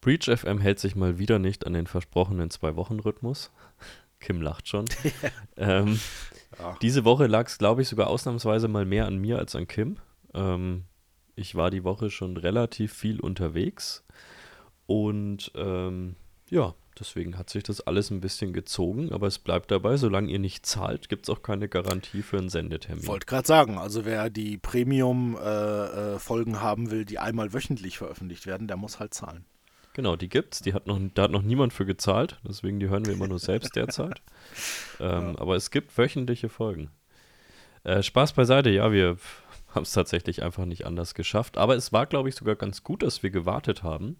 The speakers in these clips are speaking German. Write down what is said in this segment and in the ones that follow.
Breach FM hält sich mal wieder nicht an den versprochenen Zwei-Wochen-Rhythmus. Kim lacht schon. ähm, ja. Diese Woche lag es, glaube ich, sogar ausnahmsweise mal mehr an mir als an Kim. Ähm, ich war die Woche schon relativ viel unterwegs und ähm, ja, deswegen hat sich das alles ein bisschen gezogen, aber es bleibt dabei, solange ihr nicht zahlt, gibt es auch keine Garantie für einen Sendetermin. Wollte gerade sagen, also wer die Premium-Folgen äh, äh, haben will, die einmal wöchentlich veröffentlicht werden, der muss halt zahlen. Genau, die gibt's. Die hat noch, da hat noch niemand für gezahlt, deswegen die hören wir immer nur selbst derzeit. Ähm, ja. Aber es gibt wöchentliche Folgen. Äh, Spaß beiseite, ja, wir haben es tatsächlich einfach nicht anders geschafft. Aber es war, glaube ich, sogar ganz gut, dass wir gewartet haben,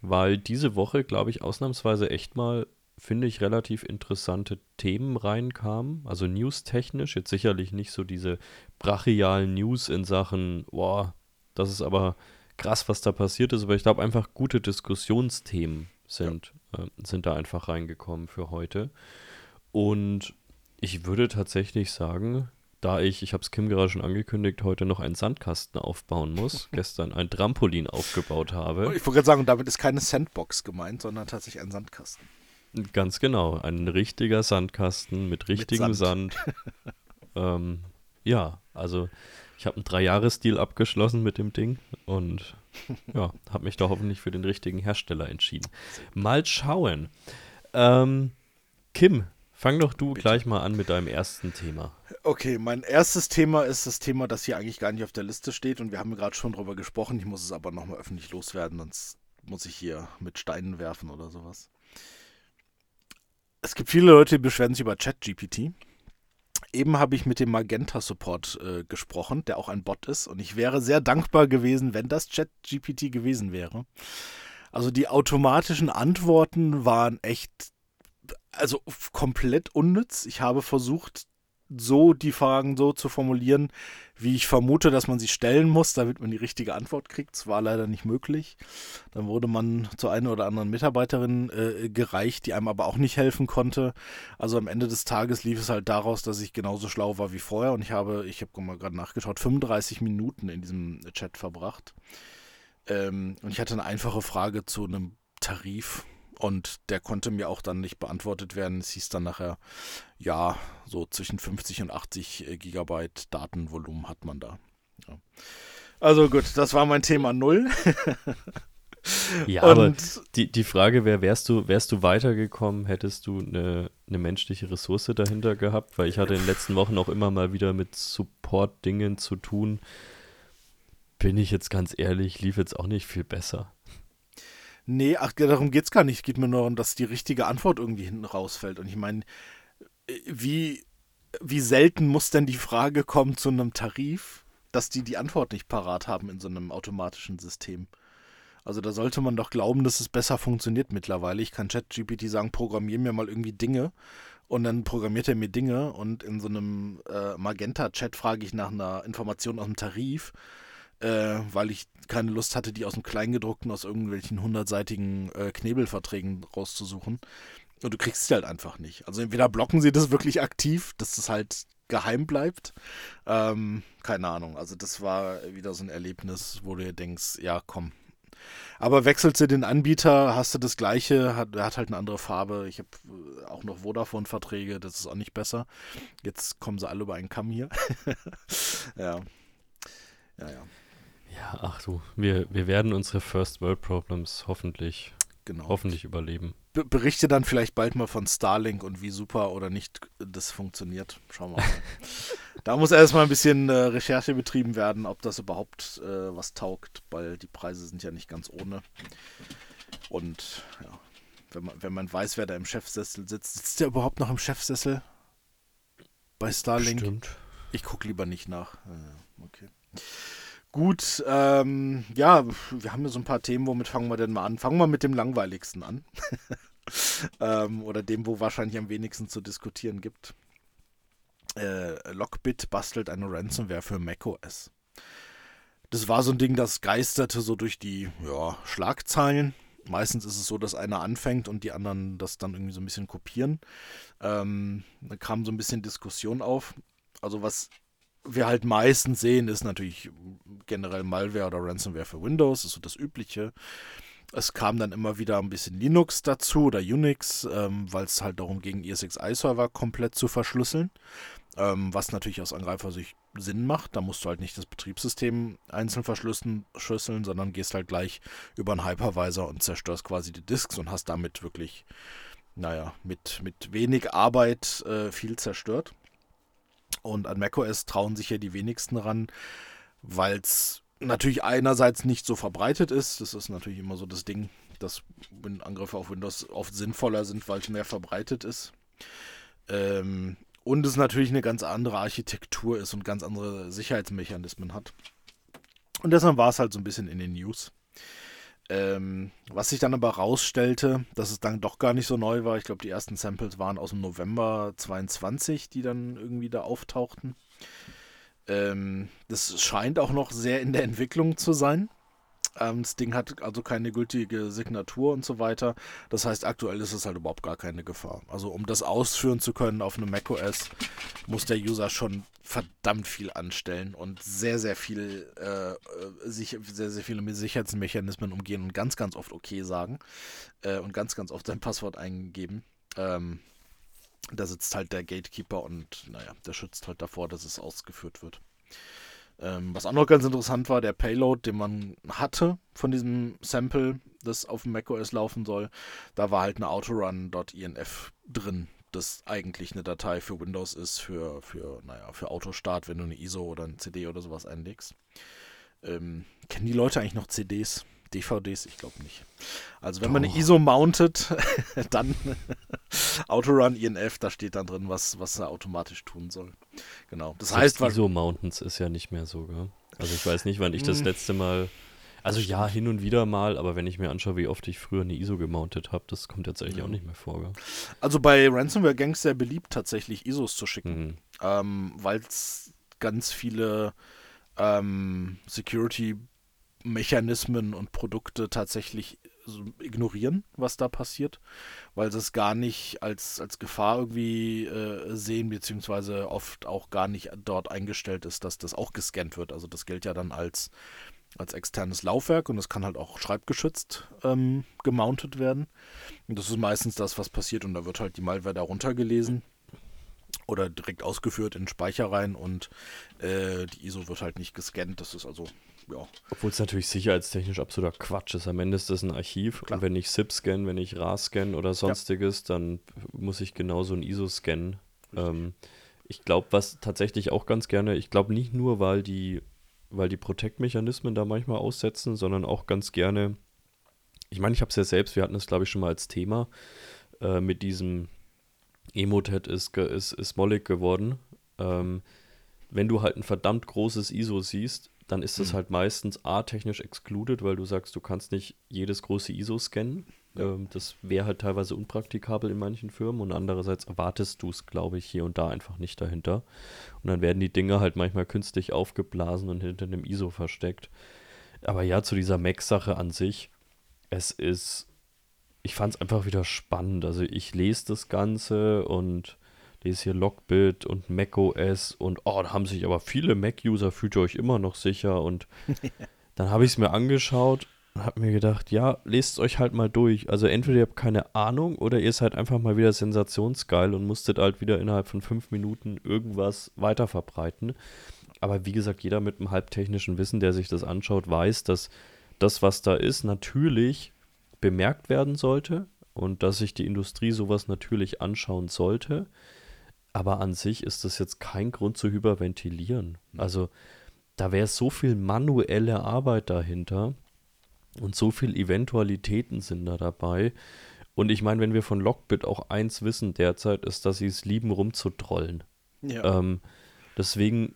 weil diese Woche, glaube ich, ausnahmsweise echt mal, finde ich, relativ interessante Themen reinkamen. Also newstechnisch, jetzt sicherlich nicht so diese brachialen News in Sachen, boah, das ist aber krass, was da passiert ist, aber ich glaube einfach gute Diskussionsthemen sind, ja. äh, sind da einfach reingekommen für heute. Und ich würde tatsächlich sagen, da ich, ich habe es Kim gerade schon angekündigt, heute noch einen Sandkasten aufbauen muss, gestern ein Trampolin aufgebaut habe. Ich wollte gerade sagen, damit ist keine Sandbox gemeint, sondern tatsächlich ein Sandkasten. Ganz genau, ein richtiger Sandkasten mit richtigem mit Sand. Sand. ähm, ja, also ich habe einen Dreijahres-Deal abgeschlossen mit dem Ding und ja, habe mich da hoffentlich für den richtigen Hersteller entschieden. Mal schauen. Ähm, Kim, fang doch du Bitte. gleich mal an mit deinem ersten Thema. Okay, mein erstes Thema ist das Thema, das hier eigentlich gar nicht auf der Liste steht und wir haben gerade schon drüber gesprochen. Ich muss es aber nochmal öffentlich loswerden, sonst muss ich hier mit Steinen werfen oder sowas. Es gibt viele Leute, die beschweren sich über ChatGPT eben habe ich mit dem Magenta Support äh, gesprochen, der auch ein Bot ist. Und ich wäre sehr dankbar gewesen, wenn das ChatGPT gewesen wäre. Also die automatischen Antworten waren echt, also komplett unnütz. Ich habe versucht, so die Fragen so zu formulieren, wie ich vermute, dass man sie stellen muss, damit man die richtige Antwort kriegt. Das war leider nicht möglich. Dann wurde man zu einer oder anderen Mitarbeiterin äh, gereicht, die einem aber auch nicht helfen konnte. Also am Ende des Tages lief es halt daraus, dass ich genauso schlau war wie vorher und ich habe, ich habe mal gerade nachgeschaut, 35 Minuten in diesem Chat verbracht. Ähm, und ich hatte eine einfache Frage zu einem Tarif und der konnte mir auch dann nicht beantwortet werden. Es hieß dann nachher, ja, so zwischen 50 und 80 äh, Gigabyte Datenvolumen hat man da. Ja. Also gut, das war mein Thema Null. ja, aber die, die Frage wäre, wärst du, wärst du weitergekommen, hättest du eine, eine menschliche Ressource dahinter gehabt? Weil ich hatte in den letzten Wochen auch immer mal wieder mit Support-Dingen zu tun. Bin ich jetzt ganz ehrlich, lief jetzt auch nicht viel besser. Nee, ach, darum geht es gar nicht. Es geht mir nur darum, dass die richtige Antwort irgendwie hinten rausfällt. Und ich meine, äh, wie, wie selten muss denn die Frage kommen zu einem Tarif, dass die die Antwort nicht parat haben in so einem automatischen System? Also da sollte man doch glauben, dass es besser funktioniert mittlerweile. Ich kann ChatGPT sagen, programmier mir mal irgendwie Dinge und dann programmiert er mir Dinge und in so einem äh, Magenta-Chat frage ich nach einer Information aus dem Tarif äh, weil ich keine Lust hatte, die aus dem Kleingedruckten, aus irgendwelchen hundertseitigen äh, Knebelverträgen rauszusuchen. Und du kriegst sie halt einfach nicht. Also entweder blocken sie das wirklich aktiv, dass das halt geheim bleibt. Ähm, keine Ahnung. Also das war wieder so ein Erlebnis, wo du dir denkst, ja, komm. Aber wechselst du den Anbieter, hast du das gleiche, hat, hat halt eine andere Farbe. Ich habe äh, auch noch Vodafone-Verträge, das ist auch nicht besser. Jetzt kommen sie alle über einen Kamm hier. ja. Ja, ja. Ja, ach du, wir, wir werden unsere First World Problems hoffentlich, genau. hoffentlich überleben. Be berichte dann vielleicht bald mal von Starlink und wie super oder nicht das funktioniert. Schauen wir mal. da muss erstmal ein bisschen äh, Recherche betrieben werden, ob das überhaupt äh, was taugt, weil die Preise sind ja nicht ganz ohne. Und ja, wenn man, wenn man weiß, wer da im Chefsessel sitzt, sitzt der überhaupt noch im Chefsessel bei Starlink? Stimmt. Ich gucke lieber nicht nach. Äh, okay. Gut, ähm, ja, wir haben ja so ein paar Themen, womit fangen wir denn mal an? Fangen wir mit dem langweiligsten an. ähm, oder dem, wo wahrscheinlich am wenigsten zu diskutieren gibt. Äh, Lockbit bastelt eine Ransomware für macOS. Das war so ein Ding, das geisterte so durch die ja, Schlagzeilen. Meistens ist es so, dass einer anfängt und die anderen das dann irgendwie so ein bisschen kopieren. Ähm, da kam so ein bisschen Diskussion auf. Also was wir halt meistens sehen, ist natürlich generell Malware oder Ransomware für Windows, ist so das Übliche. Es kam dann immer wieder ein bisschen Linux dazu oder Unix, ähm, weil es halt darum ging, ESXi-Server komplett zu verschlüsseln. Ähm, was natürlich aus Angreifersicht Sinn macht. Da musst du halt nicht das Betriebssystem einzeln verschlüsseln, sondern gehst halt gleich über einen Hypervisor und zerstörst quasi die Disks und hast damit wirklich, naja, mit, mit wenig Arbeit äh, viel zerstört. Und an macOS trauen sich ja die wenigsten ran, weil es natürlich einerseits nicht so verbreitet ist. Das ist natürlich immer so das Ding, dass Angriffe auf Windows oft sinnvoller sind, weil es mehr verbreitet ist. Ähm, und es natürlich eine ganz andere Architektur ist und ganz andere Sicherheitsmechanismen hat. Und deshalb war es halt so ein bisschen in den News. Ähm, was sich dann aber rausstellte, dass es dann doch gar nicht so neu war. Ich glaube, die ersten Samples waren aus dem November 22, die dann irgendwie da auftauchten. Ähm, das scheint auch noch sehr in der Entwicklung zu sein. Ähm, das Ding hat also keine gültige Signatur und so weiter. Das heißt, aktuell ist es halt überhaupt gar keine Gefahr. Also um das ausführen zu können auf einem macOS, muss der User schon verdammt viel anstellen und sehr, sehr viel, äh, sich, sehr, sehr viele Sicherheitsmechanismen umgehen und ganz, ganz oft okay sagen äh, und ganz, ganz oft sein Passwort eingeben. Ähm, da sitzt halt der Gatekeeper und naja, der schützt halt davor, dass es ausgeführt wird. Ähm, was auch noch ganz interessant war, der Payload, den man hatte von diesem Sample, das auf dem macOS laufen soll, da war halt eine autorun.inf drin, das eigentlich eine Datei für Windows ist, für, für, naja, für Autostart, wenn du eine ISO oder ein CD oder sowas einlegst. Ähm, kennen die Leute eigentlich noch CDs? DVDs? Ich glaube nicht. Also wenn Doch. man eine ISO mountet, dann Autorun INF, da steht dann drin, was, was er automatisch tun soll. Genau. Das Selbst heißt, ISO Mountains ist ja nicht mehr so, gell? Also ich weiß nicht, wann ich das hm. letzte Mal also ja, hin und wieder mal, aber wenn ich mir anschaue, wie oft ich früher eine ISO gemountet habe, das kommt jetzt eigentlich ja. auch nicht mehr vor. Gell? Also bei Ransomware Gangs sehr beliebt, tatsächlich ISOs zu schicken, mhm. ähm, weil es ganz viele ähm, Security Mechanismen und Produkte tatsächlich ignorieren, was da passiert, weil sie es gar nicht als, als Gefahr irgendwie äh, sehen, beziehungsweise oft auch gar nicht dort eingestellt ist, dass das auch gescannt wird. Also das gilt ja dann als, als externes Laufwerk und es kann halt auch schreibgeschützt ähm, gemountet werden. Und das ist meistens das, was passiert und da wird halt die Malware da runtergelesen oder direkt ausgeführt in den Speicher rein und äh, die ISO wird halt nicht gescannt. Das ist also ja. Obwohl es natürlich sicherheitstechnisch absoluter Quatsch ist. Am Ende ist das ein Archiv Klar. und wenn ich SIP scanne, wenn ich RAS scanne oder sonstiges, ja. dann muss ich genauso ein ISO scannen. Ähm, ich glaube, was tatsächlich auch ganz gerne, ich glaube nicht nur, weil die, weil die Protect-Mechanismen da manchmal aussetzen, sondern auch ganz gerne, ich meine, ich habe es ja selbst, wir hatten es glaube ich schon mal als Thema, äh, mit diesem Emotet ist, ist, ist mollig geworden. Ähm, wenn du halt ein verdammt großes ISO siehst, dann ist das mhm. halt meistens A, technisch excluded, weil du sagst, du kannst nicht jedes große ISO scannen. Ja. Ähm, das wäre halt teilweise unpraktikabel in manchen Firmen und andererseits erwartest du es, glaube ich, hier und da einfach nicht dahinter. Und dann werden die Dinge halt manchmal künstlich aufgeblasen und hinter einem ISO versteckt. Aber ja, zu dieser Mac-Sache an sich, es ist, ich fand es einfach wieder spannend. Also ich lese das Ganze und lese hier Lockbit und macOS und oh, da haben sich aber viele Mac-User, fühlt ihr euch immer noch sicher und dann habe ich es mir angeschaut und habe mir gedacht, ja, lest es euch halt mal durch. Also entweder ihr habt keine Ahnung oder ihr seid einfach mal wieder sensationsgeil und musstet halt wieder innerhalb von fünf Minuten irgendwas weiter verbreiten. Aber wie gesagt, jeder mit einem halbtechnischen Wissen, der sich das anschaut, weiß, dass das, was da ist, natürlich bemerkt werden sollte und dass sich die Industrie sowas natürlich anschauen sollte. Aber an sich ist das jetzt kein Grund zu hyperventilieren. Mhm. Also da wäre so viel manuelle Arbeit dahinter und so viele Eventualitäten sind da dabei. Und ich meine, wenn wir von Lockbit auch eins wissen derzeit, ist, dass sie es lieben, rumzutrollen. Ja. Ähm, deswegen,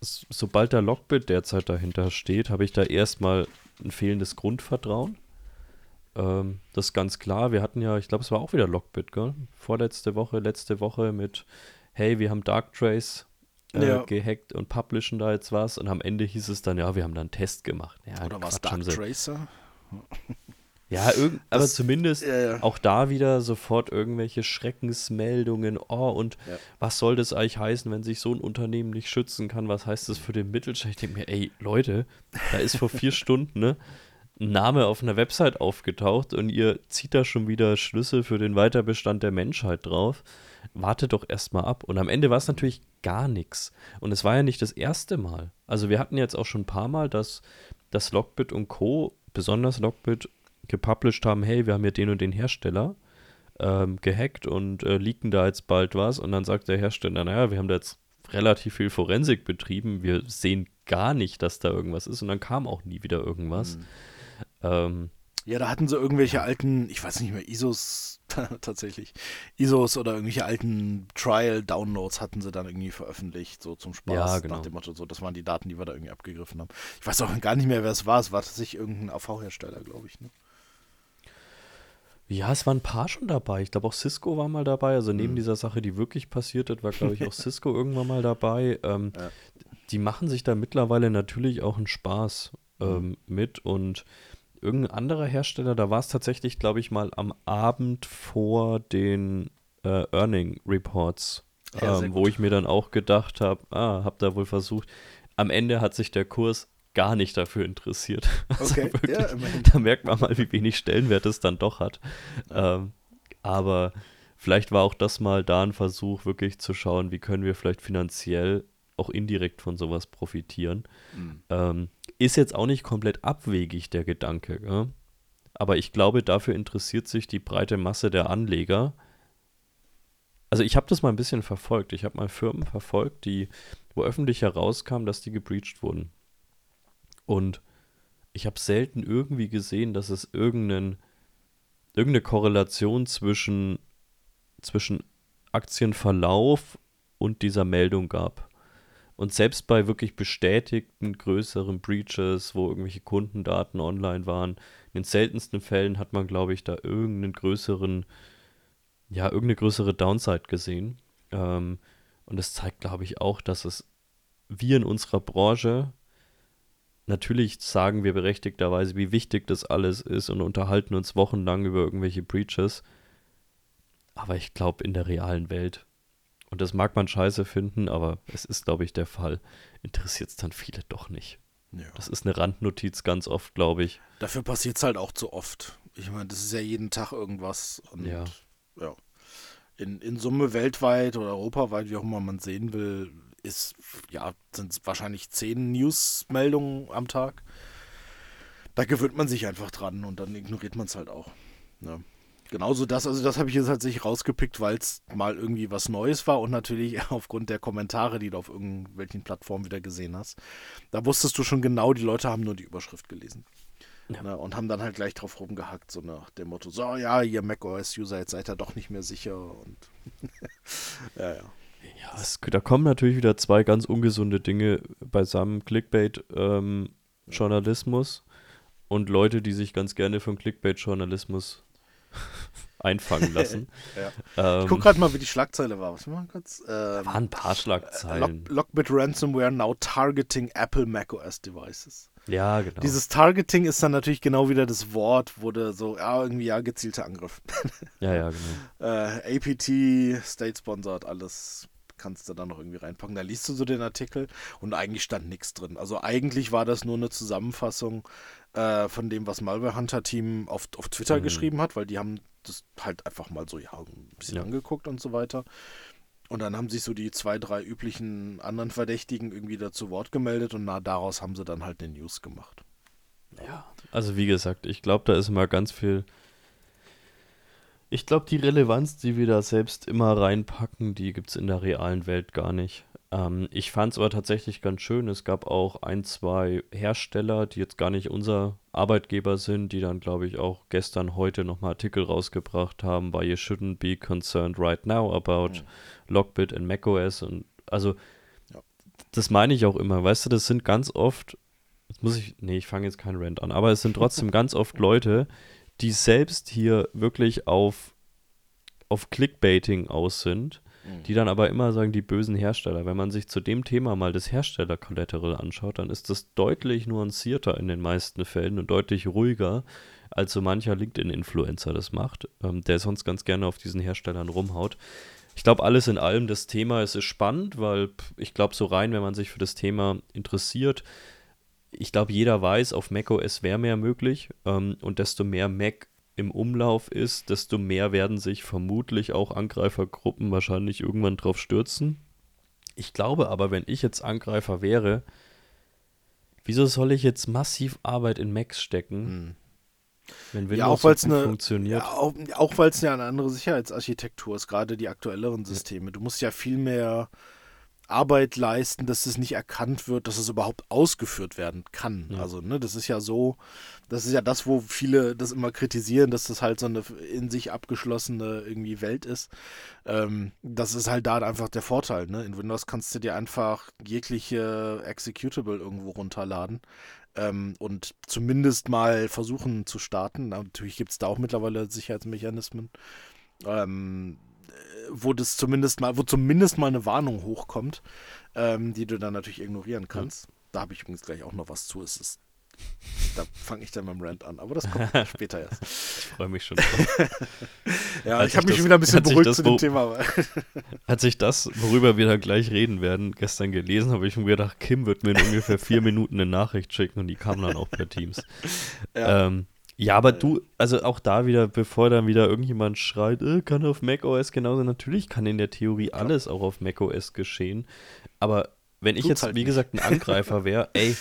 sobald der Lockbit derzeit dahinter steht, habe ich da erstmal ein fehlendes Grundvertrauen. Ähm, das ist ganz klar. Wir hatten ja, ich glaube, es war auch wieder Lockbit, gell? Vorletzte Woche, letzte Woche mit, hey, wir haben Darktrace äh, ja. gehackt und publishen da jetzt was. Und am Ende hieß es dann, ja, wir haben da einen Test gemacht. Ja, Oder war es Darktracer? Ja, aber zumindest ja, ja. auch da wieder sofort irgendwelche Schreckensmeldungen. Oh, und ja. was soll das eigentlich heißen, wenn sich so ein Unternehmen nicht schützen kann? Was heißt das für den Mittelstand? Ich denke mir, ey, Leute, da ist vor vier Stunden, ne? Name auf einer Website aufgetaucht und ihr zieht da schon wieder Schlüsse für den Weiterbestand der Menschheit drauf. Wartet doch erstmal ab. Und am Ende war es natürlich gar nichts. Und es war ja nicht das erste Mal. Also wir hatten jetzt auch schon ein paar Mal, dass, dass Lockbit und Co., besonders Lockbit, gepublished haben, hey, wir haben hier den und den Hersteller ähm, gehackt und äh, leaken da jetzt bald was. Und dann sagt der Hersteller, naja, wir haben da jetzt relativ viel Forensik betrieben, wir sehen gar nicht, dass da irgendwas ist. Und dann kam auch nie wieder irgendwas. Mhm. Ähm, ja, da hatten sie irgendwelche alten, ich weiß nicht mehr, ISOs tatsächlich, ISOs oder irgendwelche alten Trial-Downloads hatten sie dann irgendwie veröffentlicht, so zum Spaß, ja, genau. nach dem Motto, so, das waren die Daten, die wir da irgendwie abgegriffen haben. Ich weiß auch gar nicht mehr, wer es war, es war tatsächlich irgendein AV-Hersteller, glaube ich, ne? Ja, es waren ein paar schon dabei. Ich glaube auch Cisco war mal dabei. Also neben mhm. dieser Sache, die wirklich passiert hat, war, glaube ich, auch Cisco irgendwann mal dabei. Ähm, ja. Die machen sich da mittlerweile natürlich auch einen Spaß ähm, mhm. mit und irgendein anderer Hersteller, da war es tatsächlich, glaube ich, mal am Abend vor den äh, Earning Reports, ja, ähm, wo ich mir dann auch gedacht habe, ah, hab da wohl versucht. Am Ende hat sich der Kurs gar nicht dafür interessiert. Also okay, wirklich, ja, da merkt man mal, wie wenig Stellenwert es dann doch hat. Ähm, aber vielleicht war auch das mal da ein Versuch, wirklich zu schauen, wie können wir vielleicht finanziell auch indirekt von sowas profitieren. Mhm. Ähm, ist jetzt auch nicht komplett abwegig, der Gedanke. Ja? Aber ich glaube, dafür interessiert sich die breite Masse der Anleger. Also ich habe das mal ein bisschen verfolgt. Ich habe mal Firmen verfolgt, die, wo öffentlich herauskam, dass die gebreached wurden. Und ich habe selten irgendwie gesehen, dass es irgendeinen, irgendeine Korrelation zwischen, zwischen Aktienverlauf und dieser Meldung gab. Und selbst bei wirklich bestätigten größeren Breaches, wo irgendwelche Kundendaten online waren, in den seltensten Fällen hat man, glaube ich, da irgendeinen größeren, ja, irgendeine größere Downside gesehen. Ähm, und es zeigt, glaube ich, auch, dass es wir in unserer Branche natürlich sagen wir berechtigterweise, wie wichtig das alles ist und unterhalten uns wochenlang über irgendwelche Breaches. Aber ich glaube, in der realen Welt und das mag man scheiße finden, aber es ist, glaube ich, der Fall. Interessiert es dann viele doch nicht. Ja. Das ist eine Randnotiz ganz oft, glaube ich. Dafür passiert es halt auch zu oft. Ich meine, das ist ja jeden Tag irgendwas. Und ja. ja. In, in Summe weltweit oder europaweit, wie auch immer man sehen will, ist, ja, sind es wahrscheinlich zehn News-Meldungen am Tag. Da gewöhnt man sich einfach dran und dann ignoriert man es halt auch. Ja. Genauso das, also das habe ich jetzt tatsächlich rausgepickt, weil es mal irgendwie was Neues war und natürlich aufgrund der Kommentare, die du auf irgendwelchen Plattformen wieder gesehen hast. Da wusstest du schon genau, die Leute haben nur die Überschrift gelesen. Ja. Ne, und haben dann halt gleich drauf rumgehackt, so nach dem Motto, so ja, ihr macOS-User, jetzt seid ihr doch nicht mehr sicher und ja, ja. Ja, es, da kommen natürlich wieder zwei ganz ungesunde Dinge beisammen. Clickbait-Journalismus ähm, und Leute, die sich ganz gerne vom Clickbait-Journalismus einfangen lassen. ja. ähm, ich gucke gerade mal, wie die Schlagzeile war. Was mal kurz? Ähm, waren ein paar Schlagzeilen. Lock, Lockbit Ransomware now targeting Apple macOS Devices. Ja, genau. Dieses Targeting ist dann natürlich genau wieder das Wort, wurde so, ja, irgendwie ja, gezielter Angriff. ja, ja, genau. Äh, APT, State Sponsored, alles kannst du dann noch irgendwie reinpacken. Da liest du so den Artikel und eigentlich stand nichts drin. Also eigentlich war das nur eine Zusammenfassung äh, von dem, was Malware Hunter Team auf, auf Twitter mhm. geschrieben hat, weil die haben das halt einfach mal so, ja, ein bisschen ja. angeguckt und so weiter. Und dann haben sich so die zwei, drei üblichen anderen Verdächtigen irgendwie dazu Wort gemeldet und na, daraus haben sie dann halt eine News gemacht. Ja, also wie gesagt, ich glaube, da ist mal ganz viel. Ich glaube, die Relevanz, die wir da selbst immer reinpacken, die gibt es in der realen Welt gar nicht. Ähm, ich fand es aber tatsächlich ganz schön. Es gab auch ein, zwei Hersteller, die jetzt gar nicht unser Arbeitgeber sind, die dann, glaube ich, auch gestern, heute nochmal Artikel rausgebracht haben, weil you shouldn't be concerned right now about mhm. Lockbit and macOS. Und also, ja. das meine ich auch immer. Weißt du, das sind ganz oft, jetzt muss ich, nee, ich fange jetzt keinen Rant an, aber es sind trotzdem ganz oft Leute, die selbst hier wirklich auf, auf Clickbaiting aus sind Mhm. die dann aber immer sagen, die bösen Hersteller. Wenn man sich zu dem Thema mal das Hersteller-Collateral anschaut, dann ist das deutlich nuancierter in den meisten Fällen und deutlich ruhiger, als so mancher LinkedIn-Influencer das macht, ähm, der sonst ganz gerne auf diesen Herstellern rumhaut. Ich glaube, alles in allem, das Thema es ist spannend, weil ich glaube, so rein, wenn man sich für das Thema interessiert, ich glaube, jeder weiß, auf macOS wäre mehr möglich. Ähm, und desto mehr Mac im Umlauf ist, desto mehr werden sich vermutlich auch Angreifergruppen wahrscheinlich irgendwann drauf stürzen. Ich glaube aber, wenn ich jetzt Angreifer wäre, wieso soll ich jetzt massiv Arbeit in Macs stecken? Hm. Wenn Windows ja, auch weil's eine, funktioniert. Ja, auch, auch weil es ja eine andere Sicherheitsarchitektur ist, gerade die aktuelleren Systeme. Du musst ja viel mehr Arbeit leisten, dass es nicht erkannt wird, dass es überhaupt ausgeführt werden kann. Ja. Also, ne, das ist ja so, das ist ja das, wo viele das immer kritisieren, dass das halt so eine in sich abgeschlossene irgendwie Welt ist. Ähm, das ist halt da einfach der Vorteil. Ne? In Windows kannst du dir einfach jegliche Executable irgendwo runterladen. Ähm, und zumindest mal versuchen zu starten. Natürlich gibt es da auch mittlerweile Sicherheitsmechanismen. Ähm, wo das zumindest mal, wo zumindest mal eine Warnung hochkommt, ähm, die du dann natürlich ignorieren kannst. Mhm. Da habe ich übrigens gleich auch noch was zu. Es ist, da fange ich dann beim Rant an, aber das kommt später erst. Ich freue mich schon drauf. ja, hat ich habe mich schon wieder ein bisschen beruhigt zu dem Thema. hat sich das, worüber wir da gleich reden werden, gestern gelesen, habe ich mir gedacht, Kim wird mir in ungefähr vier Minuten eine Nachricht schicken und die kam dann auch per Teams. Ja. Ähm, ja, aber du, also auch da wieder, bevor dann wieder irgendjemand schreit, äh, kann auf macOS genauso, natürlich kann in der Theorie alles auch auf macOS geschehen, aber wenn ich jetzt, halt wie nicht. gesagt, ein Angreifer wäre, ey,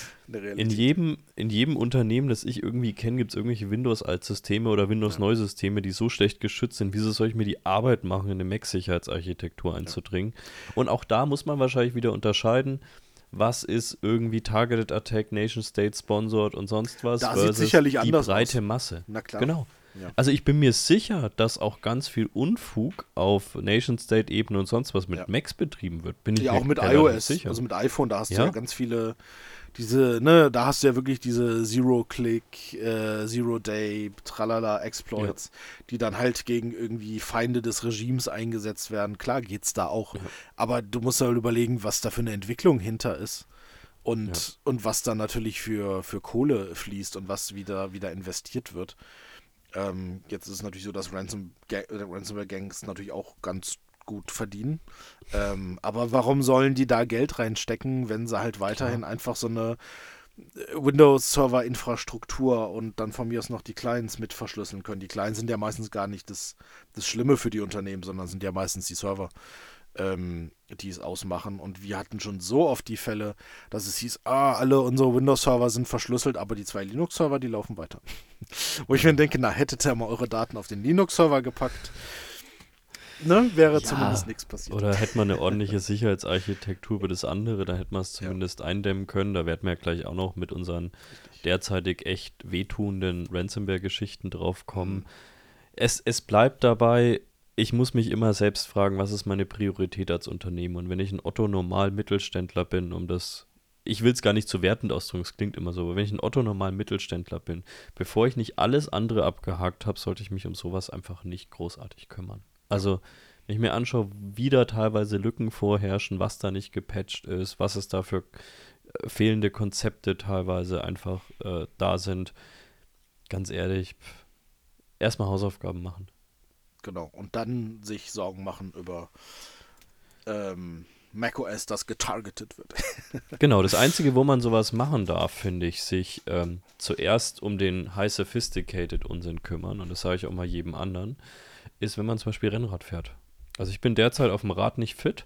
in jedem, in jedem Unternehmen, das ich irgendwie kenne, gibt es irgendwelche Windows-Altsysteme oder Windows-Neusysteme, die so schlecht geschützt sind. Wieso soll ich mir die Arbeit machen, in eine Mac-Sicherheitsarchitektur einzudringen? Ja. Und auch da muss man wahrscheinlich wieder unterscheiden, was ist irgendwie Targeted Attack, Nation State sponsored und sonst was da versus sicherlich die breite aus. Masse. Na klar. Genau. Ja. Also ich bin mir sicher, dass auch ganz viel Unfug auf Nation State Ebene und sonst was mit ja. Macs betrieben wird. Bin ich ja auch mit iOS, sicher. also mit iPhone, da hast ja? du ja ganz viele diese, ne, da hast du ja wirklich diese Zero-Click, äh, Zero-Day, Tralala Exploits, ja. die dann halt gegen irgendwie Feinde des Regimes eingesetzt werden. Klar geht's da auch. Ja. Aber du musst halt überlegen, was da für eine Entwicklung hinter ist. Und, ja. und was dann natürlich für, für Kohle fließt und was wieder, wieder investiert wird. Ähm, jetzt ist es natürlich so, dass Ransom, äh, Ransomware-Gangs natürlich auch ganz gut verdienen. Ähm, aber warum sollen die da Geld reinstecken, wenn sie halt weiterhin Klar. einfach so eine äh, Windows-Server-Infrastruktur und dann von mir aus noch die Clients mit verschlüsseln können. Die Clients sind ja meistens gar nicht das, das Schlimme für die Unternehmen, sondern sind ja meistens die Server, ähm, die es ausmachen. Und wir hatten schon so oft die Fälle, dass es hieß, ah, alle unsere Windows-Server sind verschlüsselt, aber die zwei Linux-Server, die laufen weiter. Wo ich mir denke, na, hättet ihr mal eure Daten auf den Linux-Server gepackt, ne, wäre ja, zumindest nichts passiert. Oder hätte man eine ordentliche Sicherheitsarchitektur über das andere, da hätte man es zumindest ja. eindämmen können. Da werden wir ja gleich auch noch mit unseren Richtig. derzeitig echt wehtuenden Ransomware-Geschichten drauf kommen. Mhm. Es, es bleibt dabei, ich muss mich immer selbst fragen, was ist meine Priorität als Unternehmen? Und wenn ich ein Otto-Normal-Mittelständler bin, um das ich will es gar nicht zu wertend ausdrücken, es klingt immer so, aber wenn ich ein Otto-normal Mittelständler bin, bevor ich nicht alles andere abgehakt habe, sollte ich mich um sowas einfach nicht großartig kümmern. Also, wenn ich mir anschaue, wie da teilweise Lücken vorherrschen, was da nicht gepatcht ist, was es da für äh, fehlende Konzepte teilweise einfach äh, da sind, ganz ehrlich, erstmal Hausaufgaben machen. Genau, und dann sich Sorgen machen über ähm, macOS, das getargetet wird. genau, das Einzige, wo man sowas machen darf, finde ich, sich ähm, zuerst um den High Sophisticated Unsinn kümmern, und das sage ich auch mal jedem anderen ist, wenn man zum Beispiel Rennrad fährt. Also ich bin derzeit auf dem Rad nicht fit,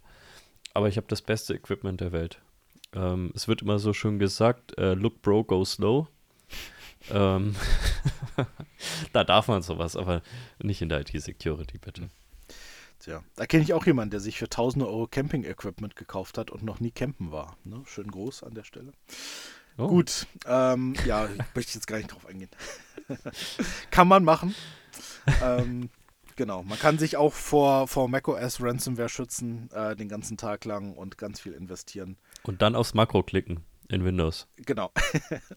aber ich habe das beste Equipment der Welt. Ähm, es wird immer so schön gesagt, äh, look bro, go slow. Ähm da darf man sowas, aber nicht in der IT-Security, bitte. Tja, da kenne ich auch jemanden, der sich für tausende Euro Camping-Equipment gekauft hat und noch nie campen war. Ne? Schön groß an der Stelle. Oh. Gut, ähm, ja, möchte ich jetzt gar nicht drauf eingehen. Kann man machen. ähm, Genau, man kann sich auch vor, vor macOS Ransomware schützen, äh, den ganzen Tag lang und ganz viel investieren. Und dann aufs Makro klicken in Windows. Genau.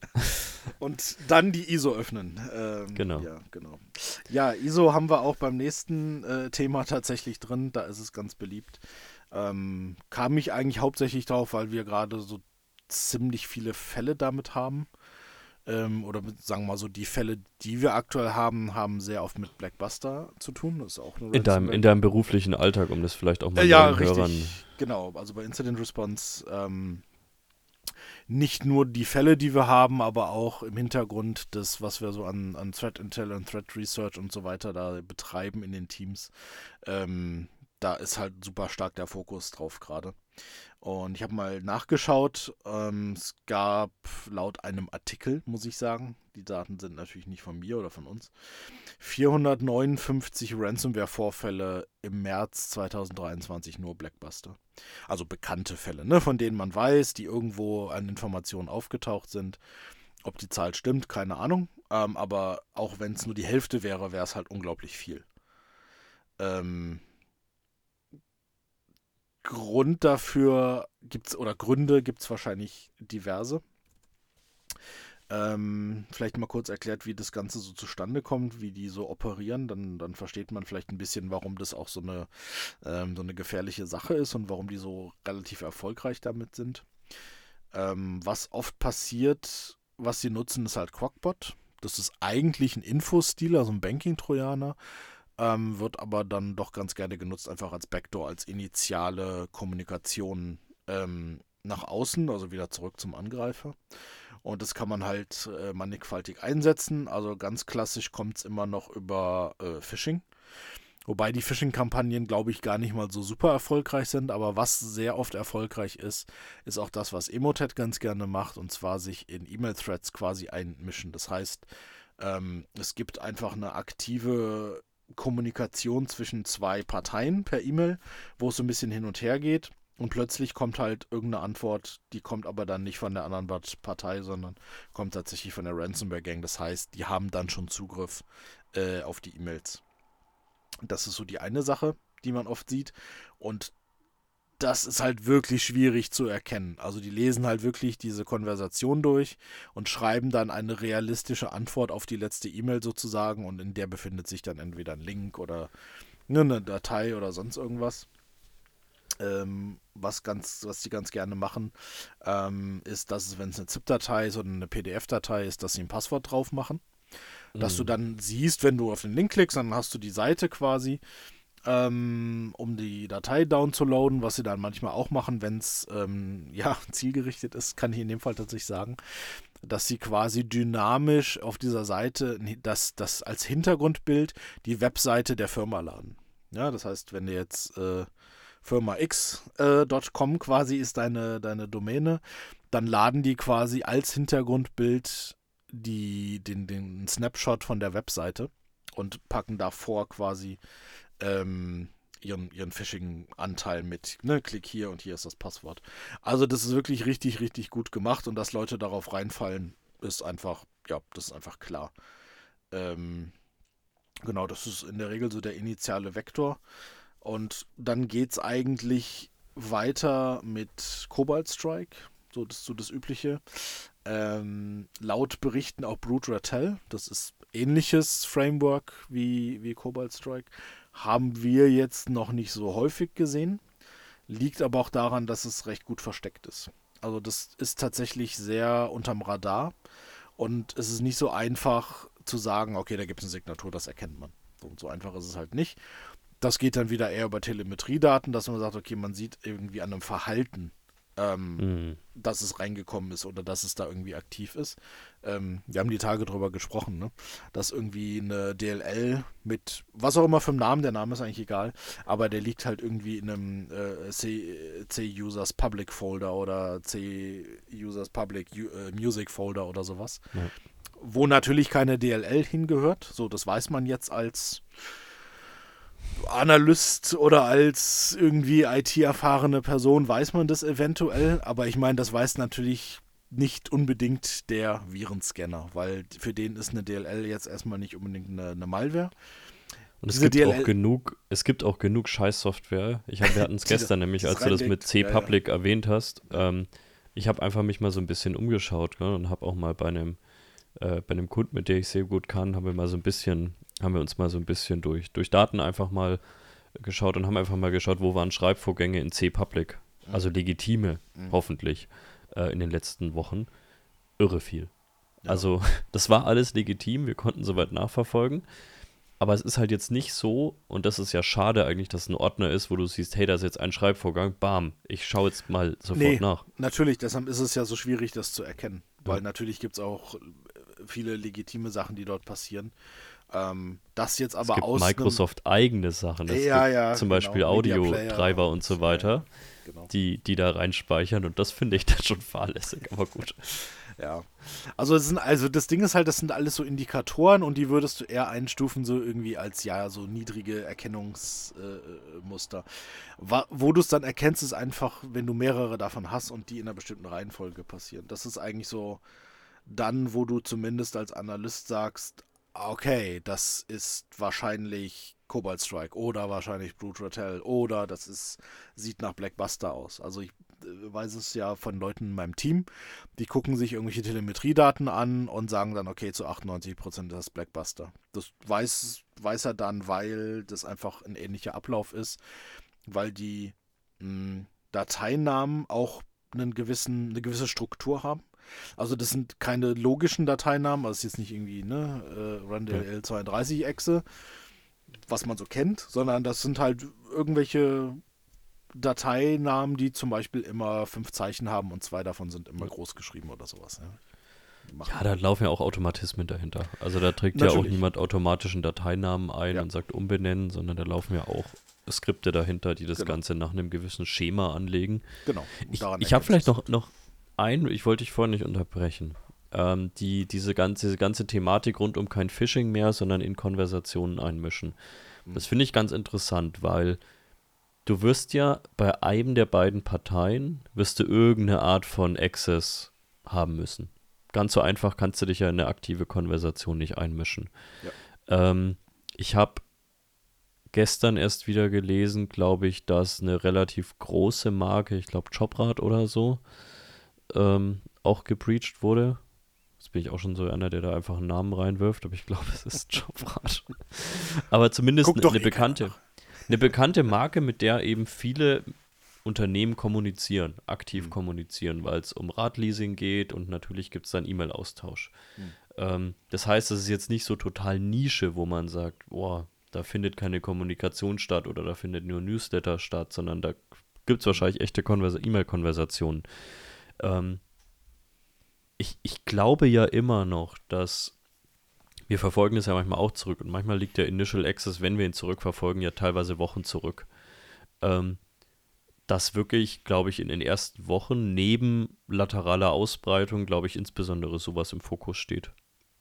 und dann die ISO öffnen. Ähm, genau. Ja, genau. Ja, ISO haben wir auch beim nächsten äh, Thema tatsächlich drin. Da ist es ganz beliebt. Ähm, kam ich eigentlich hauptsächlich drauf, weil wir gerade so ziemlich viele Fälle damit haben ähm, oder sagen wir mal so, die Fälle, die wir aktuell haben, haben sehr oft mit Blackbuster zu tun. Das ist auch in deinem, in deinem beruflichen Alltag, um das vielleicht auch mal äh, ja, richtig, Hörern. Genau, also bei Incident Response ähm, nicht nur die Fälle, die wir haben, aber auch im Hintergrund das, was wir so an, an Threat Intel und Threat Research und so weiter da betreiben in den Teams. Ähm, da ist halt super stark der Fokus drauf gerade. Und ich habe mal nachgeschaut. Ähm, es gab laut einem Artikel, muss ich sagen, die Daten sind natürlich nicht von mir oder von uns, 459 Ransomware-Vorfälle im März 2023 nur Blackbuster. Also bekannte Fälle, ne, von denen man weiß, die irgendwo an Informationen aufgetaucht sind. Ob die Zahl stimmt, keine Ahnung. Ähm, aber auch wenn es nur die Hälfte wäre, wäre es halt unglaublich viel. Ähm, Grund dafür gibt es, oder Gründe gibt es wahrscheinlich diverse. Ähm, vielleicht mal kurz erklärt, wie das Ganze so zustande kommt, wie die so operieren. Dann, dann versteht man vielleicht ein bisschen, warum das auch so eine, ähm, so eine gefährliche Sache ist und warum die so relativ erfolgreich damit sind. Ähm, was oft passiert, was sie nutzen, ist halt Quackbot. Das ist eigentlich ein Infostil, also ein Banking-Trojaner ähm, wird aber dann doch ganz gerne genutzt, einfach als Backdoor, als initiale Kommunikation ähm, nach außen, also wieder zurück zum Angreifer. Und das kann man halt äh, mannigfaltig einsetzen. Also ganz klassisch kommt es immer noch über äh, Phishing. Wobei die Phishing-Kampagnen, glaube ich, gar nicht mal so super erfolgreich sind. Aber was sehr oft erfolgreich ist, ist auch das, was Emotet ganz gerne macht. Und zwar sich in E-Mail-Threads quasi einmischen. Das heißt, ähm, es gibt einfach eine aktive Kommunikation zwischen zwei Parteien per E-Mail, wo es so ein bisschen hin und her geht. Und plötzlich kommt halt irgendeine Antwort, die kommt aber dann nicht von der anderen Partei, sondern kommt tatsächlich von der Ransomware Gang. Das heißt, die haben dann schon Zugriff äh, auf die E-Mails. Das ist so die eine Sache, die man oft sieht. Und das ist halt wirklich schwierig zu erkennen. Also die lesen halt wirklich diese Konversation durch und schreiben dann eine realistische Antwort auf die letzte E-Mail sozusagen und in der befindet sich dann entweder ein Link oder ne, eine Datei oder sonst irgendwas. Ähm, was ganz, was die ganz gerne machen, ähm, ist, dass es, wenn es eine ZIP-Datei ist oder eine PDF-Datei ist, dass sie ein Passwort drauf machen. Mhm. Dass du mhm. dann siehst, wenn du auf den Link klickst, dann hast du die Seite quasi ähm, um die Datei downzuladen, was sie dann manchmal auch machen, wenn es ähm, ja, zielgerichtet ist, kann ich in dem Fall tatsächlich sagen, dass sie quasi dynamisch auf dieser Seite das, das als Hintergrundbild die Webseite der Firma laden. Ja, das heißt, wenn du jetzt äh, firmax.com äh, quasi ist deine, deine Domäne, dann laden die quasi als Hintergrundbild die, den, den Snapshot von der Webseite und packen davor quasi ähm, ihren, ihren Phishing-Anteil mit. Ne? Klick hier und hier ist das Passwort. Also das ist wirklich richtig, richtig gut gemacht und dass Leute darauf reinfallen, ist einfach, ja, das ist einfach klar. Ähm, genau, das ist in der Regel so der initiale Vektor. Und dann geht es eigentlich weiter mit Cobalt Strike. So das, so das Übliche. Ähm, laut Berichten auch Brute Ratel. Das ist ähnliches Framework wie, wie Cobalt Strike haben wir jetzt noch nicht so häufig gesehen. Liegt aber auch daran, dass es recht gut versteckt ist. Also das ist tatsächlich sehr unterm Radar und es ist nicht so einfach zu sagen, okay, da gibt es eine Signatur, das erkennt man. Und so einfach ist es halt nicht. Das geht dann wieder eher über Telemetriedaten, dass man sagt, okay, man sieht irgendwie an einem Verhalten, ähm, mhm. dass es reingekommen ist oder dass es da irgendwie aktiv ist. Ähm, wir haben die Tage drüber gesprochen, ne? dass irgendwie eine DLL mit was auch immer für einen Namen, der Name ist eigentlich egal, aber der liegt halt irgendwie in einem äh, C-Users Public Folder oder C-Users Public U äh, Music Folder oder sowas, ja. wo natürlich keine DLL hingehört. So, das weiß man jetzt als Analyst oder als irgendwie IT-erfahrene Person weiß man das eventuell, aber ich meine, das weiß natürlich nicht unbedingt der Virenscanner, weil für den ist eine DLL jetzt erstmal nicht unbedingt eine, eine Malware. Und es gibt DLL auch genug, es gibt auch genug Scheißsoftware. Ich hab, wir hatten es gestern nämlich, als du das mit C-Public ja, ja. erwähnt hast. Ähm, ich habe einfach mich mal so ein bisschen umgeschaut ne, und habe auch mal bei einem, äh, bei einem Kunden, mit dem ich sehr gut kann, haben wir mal so ein bisschen haben wir uns mal so ein bisschen durch, durch Daten einfach mal geschaut und haben einfach mal geschaut, wo waren Schreibvorgänge in C-Public, mhm. also legitime, mhm. hoffentlich, äh, in den letzten Wochen. Irre viel. Ja. Also, das war alles legitim, wir konnten soweit nachverfolgen. aber es ist halt jetzt nicht so, und das ist ja schade eigentlich, dass ein Ordner ist, wo du siehst, hey, da ist jetzt ein Schreibvorgang, bam, ich schaue jetzt mal sofort nee, nach. Natürlich, deshalb ist es ja so schwierig, das zu erkennen. Weil ja. natürlich gibt es auch viele legitime Sachen, die dort passieren. Ähm, das jetzt aber es gibt aus. Microsoft eigene Sachen. Es ja, ja, zum genau. Beispiel Audio-Treiber und so weiter, genau. die, die da reinspeichern und das finde ich dann schon fahrlässig, aber gut. Ja. Also, es sind, also das Ding ist halt, das sind alles so Indikatoren und die würdest du eher einstufen, so irgendwie als ja, so niedrige Erkennungsmuster. Äh, wo du es dann erkennst, ist einfach, wenn du mehrere davon hast und die in einer bestimmten Reihenfolge passieren. Das ist eigentlich so dann, wo du zumindest als Analyst sagst, okay, das ist wahrscheinlich Cobalt Strike oder wahrscheinlich Brute Rattel oder das ist, sieht nach Blackbuster aus. Also ich äh, weiß es ja von Leuten in meinem Team, die gucken sich irgendwelche Telemetriedaten an und sagen dann, okay, zu 98% ist das Blackbuster. Das weiß, weiß er dann, weil das einfach ein ähnlicher Ablauf ist, weil die mh, hm, Dateinamen auch einen gewissen, eine gewisse Struktur haben. Also das sind keine logischen Dateinamen, also ist jetzt nicht irgendwie ne, äh, Randall ja. L32-Exe, was man so kennt, sondern das sind halt irgendwelche Dateinamen, die zum Beispiel immer fünf Zeichen haben und zwei davon sind immer groß geschrieben oder sowas. Ja. Ja, da laufen ja auch Automatismen dahinter. Also da trägt Natürlich. ja auch niemand automatischen Dateinamen ein ja. und sagt umbenennen, sondern da laufen ja auch Skripte dahinter, die das genau. Ganze nach einem gewissen Schema anlegen. Genau. Ich, ich habe vielleicht noch, noch ein, ich wollte dich vorhin nicht unterbrechen. Ähm, die, diese, ganze, diese ganze Thematik rund um kein Phishing mehr, sondern in Konversationen einmischen. Mhm. Das finde ich ganz interessant, weil du wirst ja bei einem der beiden Parteien, wirst du irgendeine Art von Access haben müssen. Ganz so einfach kannst du dich ja in eine aktive Konversation nicht einmischen. Ja. Ähm, ich habe gestern erst wieder gelesen, glaube ich, dass eine relativ große Marke, ich glaube Jobrad oder so, ähm, auch gebreached wurde. Jetzt bin ich auch schon so einer, der da einfach einen Namen reinwirft, aber ich glaube, es ist Jobrad. aber zumindest eine, eine bekannte. Eine bekannte Marke, mit der eben viele Unternehmen kommunizieren, aktiv mhm. kommunizieren, weil es um Radleasing geht und natürlich gibt es dann E-Mail-Austausch. Mhm. Ähm, das heißt, es ist jetzt nicht so total Nische, wo man sagt, boah, da findet keine Kommunikation statt oder da findet nur Newsletter statt, sondern da gibt es wahrscheinlich echte E-Mail-Konversationen. Ähm, ich, ich glaube ja immer noch, dass wir verfolgen es ja manchmal auch zurück und manchmal liegt der Initial Access, wenn wir ihn zurückverfolgen, ja teilweise Wochen zurück. Ähm, dass wirklich, glaube ich, in den ersten Wochen neben lateraler Ausbreitung, glaube ich, insbesondere sowas im Fokus steht.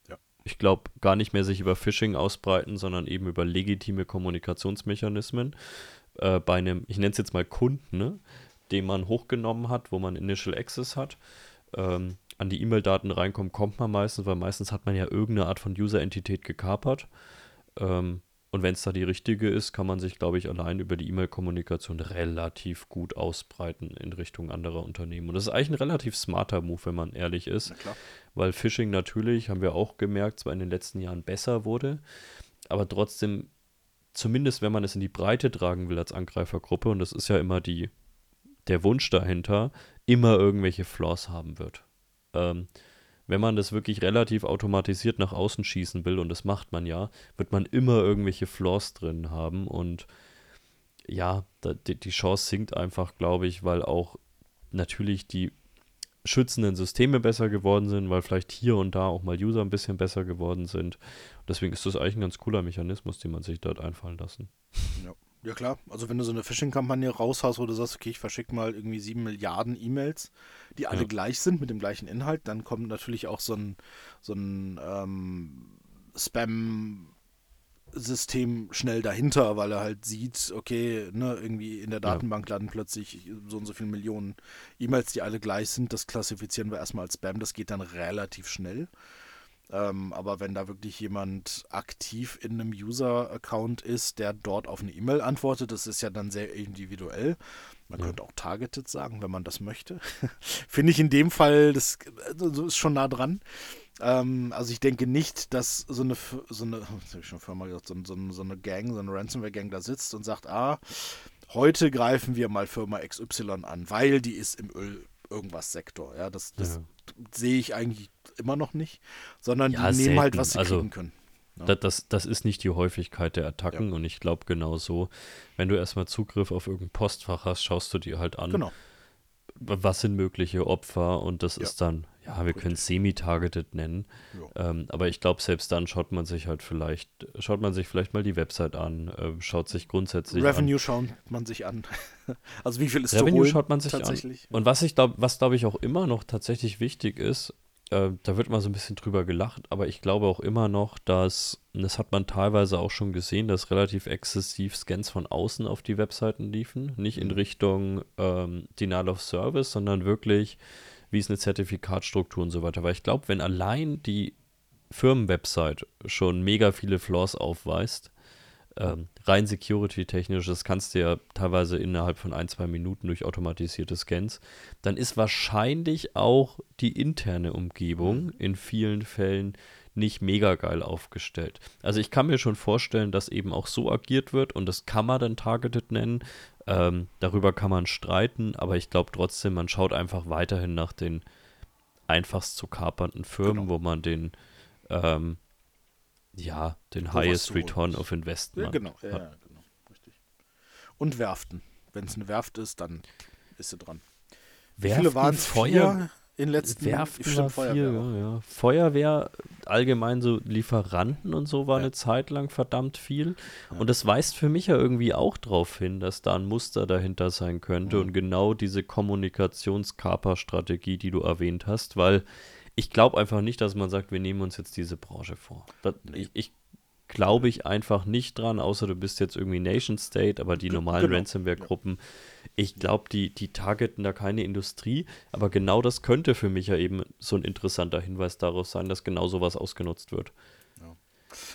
Ja. Ich glaube, gar nicht mehr sich über Phishing ausbreiten, sondern eben über legitime Kommunikationsmechanismen. Äh, bei einem, ich nenne es jetzt mal Kunden, ne, den man hochgenommen hat, wo man Initial Access hat. Ähm, an die E-Mail-Daten reinkommt, kommt man meistens, weil meistens hat man ja irgendeine Art von User-Entität gekapert. Ähm, und wenn es da die richtige ist, kann man sich, glaube ich, allein über die E-Mail-Kommunikation relativ gut ausbreiten in Richtung anderer Unternehmen. Und das ist eigentlich ein relativ smarter Move, wenn man ehrlich ist. Weil Phishing natürlich, haben wir auch gemerkt, zwar in den letzten Jahren besser wurde, aber trotzdem, zumindest wenn man es in die Breite tragen will als Angreifergruppe, und das ist ja immer die, der Wunsch dahinter, immer irgendwelche Flaws haben wird. Ähm, wenn man das wirklich relativ automatisiert nach außen schießen will, und das macht man ja, wird man immer irgendwelche Flaws drin haben. Und ja, da, die, die Chance sinkt einfach, glaube ich, weil auch natürlich die schützenden Systeme besser geworden sind, weil vielleicht hier und da auch mal User ein bisschen besser geworden sind. Deswegen ist das eigentlich ein ganz cooler Mechanismus, den man sich dort einfallen lassen. Ja. Ja klar, also wenn du so eine Phishing-Kampagne raushaust, wo du sagst, okay, ich verschicke mal irgendwie sieben Milliarden E-Mails, die alle ja. gleich sind mit dem gleichen Inhalt, dann kommt natürlich auch so ein, so ein ähm, Spam- System schnell dahinter, weil er halt sieht, okay, ne, irgendwie in der Datenbank landen plötzlich so und so viele Millionen E-Mails, die alle gleich sind. Das klassifizieren wir erstmal als Spam. Das geht dann relativ schnell. Ähm, aber wenn da wirklich jemand aktiv in einem User-Account ist, der dort auf eine E-Mail antwortet, das ist ja dann sehr individuell. Man ja. könnte auch targeted sagen, wenn man das möchte. Finde ich in dem Fall, das, das ist schon nah dran. Ähm, also ich denke nicht, dass so eine, so eine, habe ich schon vorher mal gesagt, so, so, so eine Gang, so eine Ransomware-Gang da sitzt und sagt, ah, heute greifen wir mal Firma XY an, weil die ist im Öl irgendwas Sektor. Ja, das, das ja. sehe ich eigentlich immer noch nicht, sondern ja, die nehmen halt, was sie also, kriegen können. Ja. Das, das, das, ist nicht die Häufigkeit der Attacken und ich glaube genau so, wenn du erstmal Zugriff auf irgendein Postfach hast, schaust du dir halt an, genau. was sind mögliche Opfer und das ist dann, ja, wir können es semi-targeted nennen, ähm, aber ich glaube, selbst dann schaut man sich halt vielleicht, schaut man sich vielleicht mal die Website an, äh, schaut sich grundsätzlich Revenue an. schaut man sich an. also wie viel ist Revenue zu holen, schaut man sich an. Und was ich glaube, was glaube ich auch immer noch tatsächlich wichtig ist, äh, da wird mal so ein bisschen drüber gelacht, aber ich glaube auch immer noch, dass, das hat man teilweise auch schon gesehen, dass relativ exzessiv Scans von außen auf die Webseiten liefen. Nicht in mhm. Richtung ähm, Denial of Service, sondern wirklich, wie ist eine Zertifikatstruktur und so weiter. Weil ich glaube, wenn allein die Firmenwebsite schon mega viele Flaws aufweist, ähm, rein security-technisch, das kannst du ja teilweise innerhalb von ein, zwei Minuten durch automatisierte Scans, dann ist wahrscheinlich auch die interne Umgebung mhm. in vielen Fällen nicht mega geil aufgestellt. Also ich kann mir schon vorstellen, dass eben auch so agiert wird und das kann man dann targeted nennen. Ähm, darüber kann man streiten, aber ich glaube trotzdem, man schaut einfach weiterhin nach den einfachst zu kapernden Firmen, genau. wo man den ähm, ja, den highest return of investment. Ja, genau, ja, ja. genau, richtig. Und Werften. Wenn es eine Werft ist, dann ist sie dran. Wie viele waren es? Feuer in letzten Werften stimmt, Feuerwehr. Viel, ja, Feuerwehr, allgemein so Lieferanten und so war ja. eine Zeit lang verdammt viel. Ja. Und das weist für mich ja irgendwie auch darauf hin, dass da ein Muster dahinter sein könnte mhm. und genau diese Kommunikationskaper-Strategie, die du erwähnt hast, weil ich glaube einfach nicht, dass man sagt, wir nehmen uns jetzt diese Branche vor. Das, ich, ich glaube ich einfach nicht dran, außer du bist jetzt irgendwie Nation State, aber die normalen genau. Ransomware-Gruppen, ich glaube, die, die targeten da keine Industrie, aber genau das könnte für mich ja eben so ein interessanter Hinweis darauf sein, dass genau sowas ausgenutzt wird. Ja.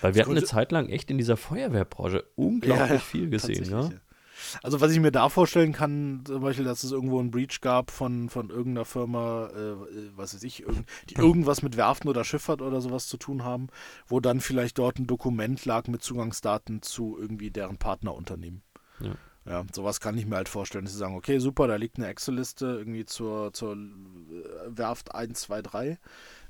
Weil wir das hatten eine Zeit lang echt in dieser Feuerwehrbranche unglaublich ja, viel gesehen, ja. Also was ich mir da vorstellen kann, zum Beispiel, dass es irgendwo einen Breach gab von, von irgendeiner Firma, äh, was weiß ich, irgend, die irgendwas mit Werften oder Schifffahrt oder sowas zu tun haben, wo dann vielleicht dort ein Dokument lag mit Zugangsdaten zu irgendwie deren Partnerunternehmen. Ja. Ja, sowas kann ich mir halt vorstellen, dass sie sagen, okay, super, da liegt eine Excel-Liste irgendwie zur, zur Werft 1, 2, 3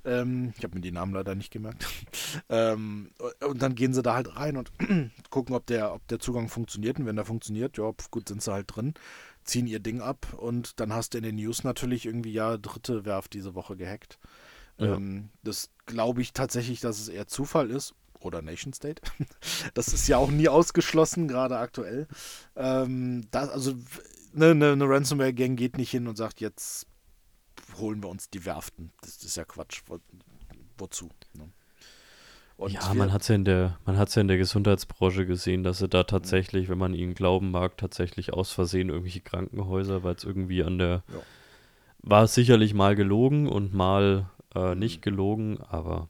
ähm, ich habe mir die Namen leider nicht gemerkt. ähm, und dann gehen sie da halt rein und gucken, ob der, ob der Zugang funktioniert. Und wenn der funktioniert, ja, gut, sind sie halt drin, ziehen ihr Ding ab und dann hast du in den News natürlich irgendwie, ja, dritte Werft diese Woche gehackt. Ja. Ähm, das glaube ich tatsächlich, dass es eher Zufall ist oder Nation State. Das ist ja auch nie ausgeschlossen, gerade aktuell. Ähm, das, also eine, eine, eine Ransomware-Gang geht nicht hin und sagt, jetzt holen wir uns die Werften. Das ist ja Quatsch. Wo, wozu? Ne? ja, man hat es ja, in der, ja in der Gesundheitsbranche gesehen, dass sie da tatsächlich, wenn man ihnen glauben mag, tatsächlich aus Versehen irgendwelche Krankenhäuser, weil es irgendwie an der. Ja. War sicherlich mal gelogen und mal äh, mhm. nicht gelogen, aber.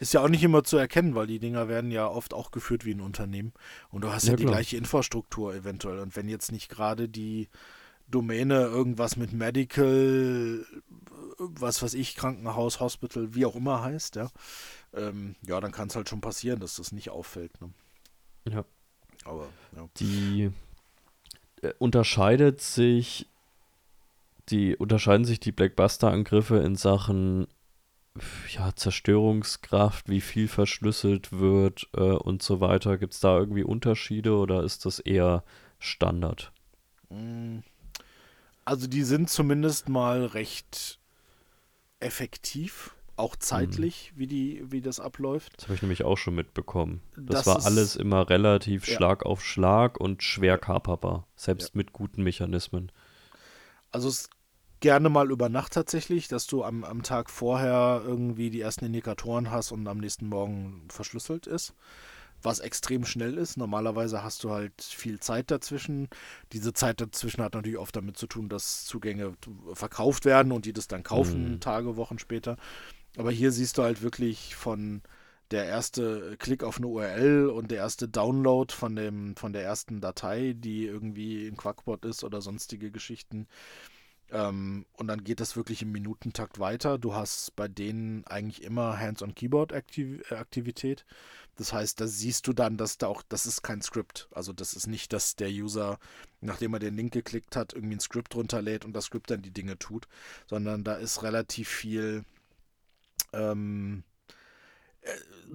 Ist ja auch nicht immer zu erkennen, weil die Dinger werden ja oft auch geführt wie ein Unternehmen. Und du hast ja, ja die gleiche Infrastruktur eventuell. Und wenn jetzt nicht gerade die Domäne irgendwas mit Medical, was weiß ich, Krankenhaus, Hospital, wie auch immer heißt, ja, ähm, ja, dann kann es halt schon passieren, dass das nicht auffällt. Ne? Ja. Aber, ja. Die äh, unterscheidet sich, die unterscheiden sich die Blackbuster-Angriffe in Sachen ja, Zerstörungskraft, wie viel verschlüsselt wird äh, und so weiter. Gibt es da irgendwie Unterschiede oder ist das eher Standard? Mm, also die sind zumindest mal recht effektiv, auch zeitlich, mhm. wie, die, wie das abläuft. Das habe ich nämlich auch schon mitbekommen. Das, das war alles immer relativ ja. Schlag auf Schlag und schwer kaperbar, selbst ja. mit guten Mechanismen. Also es gerne mal über Nacht tatsächlich, dass du am, am Tag vorher irgendwie die ersten Indikatoren hast und am nächsten Morgen verschlüsselt ist was extrem schnell ist. Normalerweise hast du halt viel Zeit dazwischen. Diese Zeit dazwischen hat natürlich oft damit zu tun, dass Zugänge verkauft werden und die das dann kaufen, mhm. Tage, Wochen später. Aber hier siehst du halt wirklich von der erste Klick auf eine URL und der erste Download von, dem, von der ersten Datei, die irgendwie in Quackbot ist oder sonstige Geschichten. Ähm, und dann geht das wirklich im Minutentakt weiter. Du hast bei denen eigentlich immer Hands-on-Keyboard-Aktivität. Das heißt, da siehst du dann, dass da auch, das ist kein Skript. Also das ist nicht, dass der User, nachdem er den Link geklickt hat, irgendwie ein Skript runterlädt und das Skript dann die Dinge tut, sondern da ist relativ viel, ähm,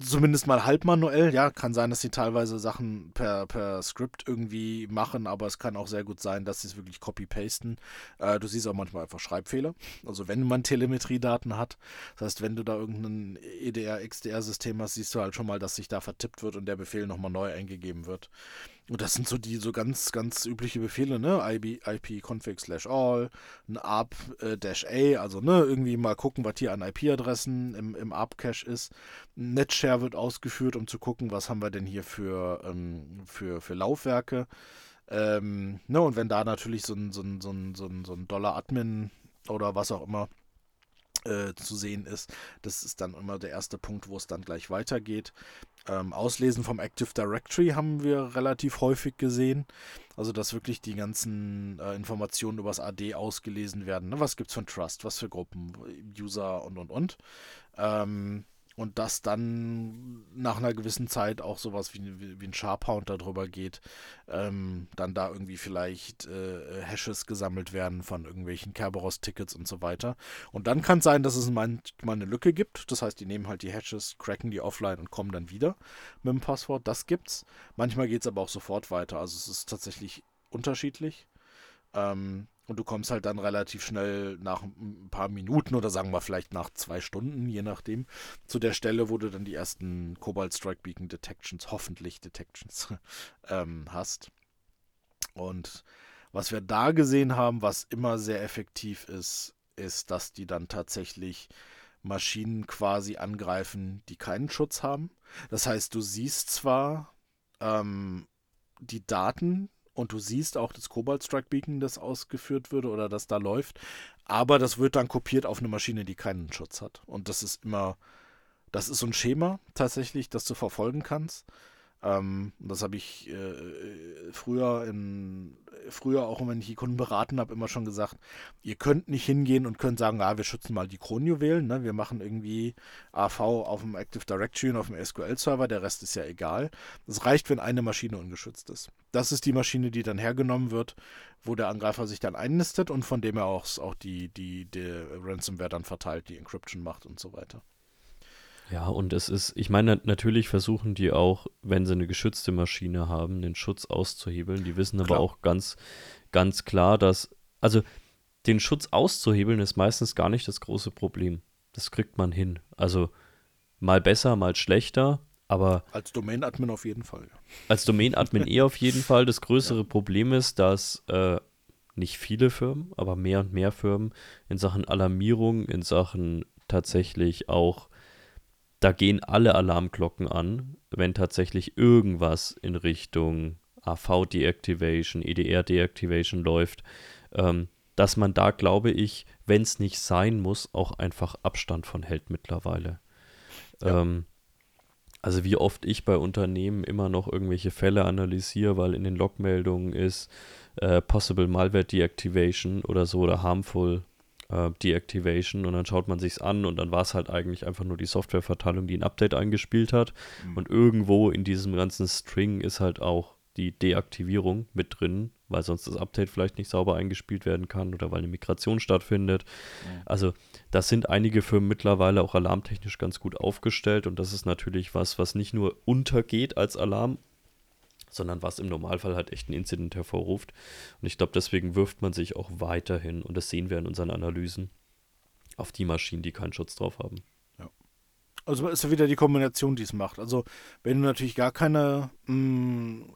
zumindest mal halb manuell. Ja, kann sein, dass sie teilweise Sachen per, per Script irgendwie machen, aber es kann auch sehr gut sein, dass sie es wirklich copy-pasten. Äh, du siehst auch manchmal einfach Schreibfehler. Also wenn man Telemetriedaten hat, das heißt, wenn du da irgendein EDR, XDR-System hast, siehst du halt schon mal, dass sich da vertippt wird und der Befehl nochmal neu eingegeben wird. Und das sind so die so ganz, ganz übliche Befehle, ne? IP, IP-config slash all, ein ARP äh, dash A, also ne, irgendwie mal gucken, was hier an IP-Adressen im, im ARP-Cache ist. Netshare wird ausgeführt, um zu gucken, was haben wir denn hier für, ähm, für, für Laufwerke. Ähm, ne, und wenn da natürlich so ein, so ein, so ein, so ein, so ein Dollar-Admin oder was auch immer äh, zu sehen ist. Das ist dann immer der erste Punkt, wo es dann gleich weitergeht. Ähm, Auslesen vom Active Directory haben wir relativ häufig gesehen. Also, dass wirklich die ganzen äh, Informationen übers AD ausgelesen werden. Ne? Was für ein Trust, was für Gruppen, User und und und. Ähm, und dass dann nach einer gewissen Zeit auch sowas wie, wie ein Sharp-Hound darüber geht, ähm, dann da irgendwie vielleicht äh, Hashes gesammelt werden von irgendwelchen Kerberos-Tickets und so weiter. Und dann kann es sein, dass es manchmal eine Lücke gibt. Das heißt, die nehmen halt die Hashes, cracken die offline und kommen dann wieder mit dem Passwort. Das gibt's. Manchmal geht es aber auch sofort weiter. Also es ist tatsächlich unterschiedlich. Ähm, und du kommst halt dann relativ schnell nach ein paar Minuten oder sagen wir vielleicht nach zwei Stunden, je nachdem, zu der Stelle, wo du dann die ersten Cobalt Strike Beacon Detections, hoffentlich Detections, ähm, hast. Und was wir da gesehen haben, was immer sehr effektiv ist, ist, dass die dann tatsächlich Maschinen quasi angreifen, die keinen Schutz haben. Das heißt, du siehst zwar ähm, die Daten, und du siehst auch das Cobalt Strike Beacon, das ausgeführt würde oder das da läuft. Aber das wird dann kopiert auf eine Maschine, die keinen Schutz hat. Und das ist immer, das ist so ein Schema tatsächlich, das du verfolgen kannst. Ähm, das habe ich äh, früher, in, früher auch, wenn ich die Kunden beraten habe, immer schon gesagt, ihr könnt nicht hingehen und könnt sagen, ah, wir schützen mal die Kronjuwelen, ne? wir machen irgendwie AV auf dem Active Directory und auf dem SQL-Server, der Rest ist ja egal. Es reicht, wenn eine Maschine ungeschützt ist. Das ist die Maschine, die dann hergenommen wird, wo der Angreifer sich dann einnistet und von dem er auch, auch die, die, die Ransomware dann verteilt, die Encryption macht und so weiter. Ja, und es ist, ich meine, natürlich versuchen die auch, wenn sie eine geschützte Maschine haben, den Schutz auszuhebeln. Die wissen aber auch ganz, ganz klar, dass, also den Schutz auszuhebeln ist meistens gar nicht das große Problem. Das kriegt man hin. Also mal besser, mal schlechter, aber. Als Domain-Admin auf jeden Fall. Als Domain-Admin eh auf jeden Fall. Das größere ja. Problem ist, dass äh, nicht viele Firmen, aber mehr und mehr Firmen in Sachen Alarmierung, in Sachen tatsächlich auch da gehen alle Alarmglocken an, wenn tatsächlich irgendwas in Richtung AV-Deactivation, EDR-Deactivation läuft, ähm, dass man da, glaube ich, wenn es nicht sein muss, auch einfach Abstand von hält mittlerweile. Ja. Ähm, also wie oft ich bei Unternehmen immer noch irgendwelche Fälle analysiere, weil in den Logmeldungen ist äh, Possible Malware Deactivation oder so oder Harmful äh, Deactivation und dann schaut man sich's an und dann war es halt eigentlich einfach nur die Softwareverteilung, die ein Update eingespielt hat. Mhm. Und irgendwo in diesem ganzen String ist halt auch die Deaktivierung mit drin, weil sonst das Update vielleicht nicht sauber eingespielt werden kann oder weil eine Migration stattfindet. Mhm. Also das sind einige Firmen mittlerweile auch alarmtechnisch ganz gut aufgestellt und das ist natürlich was, was nicht nur untergeht als Alarm, sondern was im Normalfall halt echt einen Incident hervorruft. Und ich glaube, deswegen wirft man sich auch weiterhin, und das sehen wir in unseren Analysen, auf die Maschinen, die keinen Schutz drauf haben. Also ist ja wieder die Kombination, die es macht. Also wenn du natürlich gar keine mh, mm,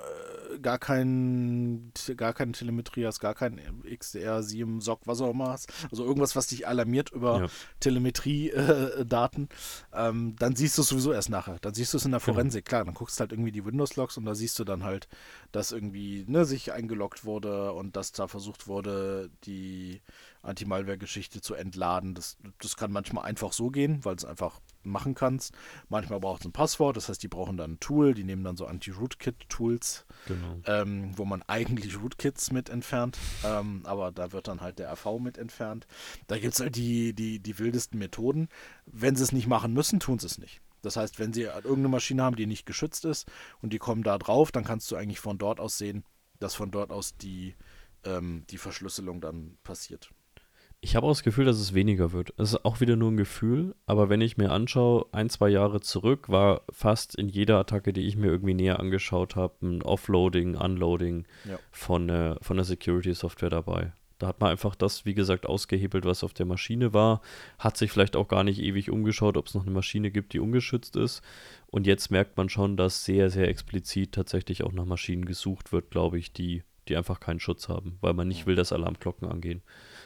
gar kein, gar keine Telemetrie hast, gar kein XDR, SIEM, SOC, was auch immer hast, also irgendwas, was dich alarmiert über ja. Telemetrie-Daten, äh, ähm, dann siehst du es sowieso erst nachher. Dann siehst du es in der genau. Forensik, klar, dann guckst du halt irgendwie die Windows-Logs und da siehst du dann halt, dass irgendwie ne, sich eingeloggt wurde und dass da versucht wurde, die Anti-Malware-Geschichte zu entladen. Das, das kann manchmal einfach so gehen, weil es einfach machen kannst. Manchmal braucht es ein Passwort, das heißt, die brauchen dann ein Tool, die nehmen dann so Anti-Rootkit-Tools, genau. ähm, wo man eigentlich Rootkits mit entfernt, ähm, aber da wird dann halt der RV mit entfernt. Da gibt es halt die, die, die wildesten Methoden. Wenn sie es nicht machen müssen, tun sie es nicht. Das heißt, wenn sie irgendeine Maschine haben, die nicht geschützt ist und die kommen da drauf, dann kannst du eigentlich von dort aus sehen, dass von dort aus die, ähm, die Verschlüsselung dann passiert. Ich habe auch das Gefühl, dass es weniger wird. Es ist auch wieder nur ein Gefühl, aber wenn ich mir anschaue, ein, zwei Jahre zurück war fast in jeder Attacke, die ich mir irgendwie näher angeschaut habe, ein Offloading, Unloading Ja. von, äh, von der Security-Software dabei. Da hat man einfach das, wie gesagt, ausgehebelt, was auf der Maschine war, hat sich vielleicht auch gar nicht ewig umgeschaut, ob es noch eine Maschine gibt, die ungeschützt ist. Und jetzt merkt man schon, dass sehr, sehr explizit tatsächlich auch nach Maschinen gesucht wird, glaube ich, die, die einfach keinen Schutz haben, weil man nicht will, dass Alarmglocken angehen.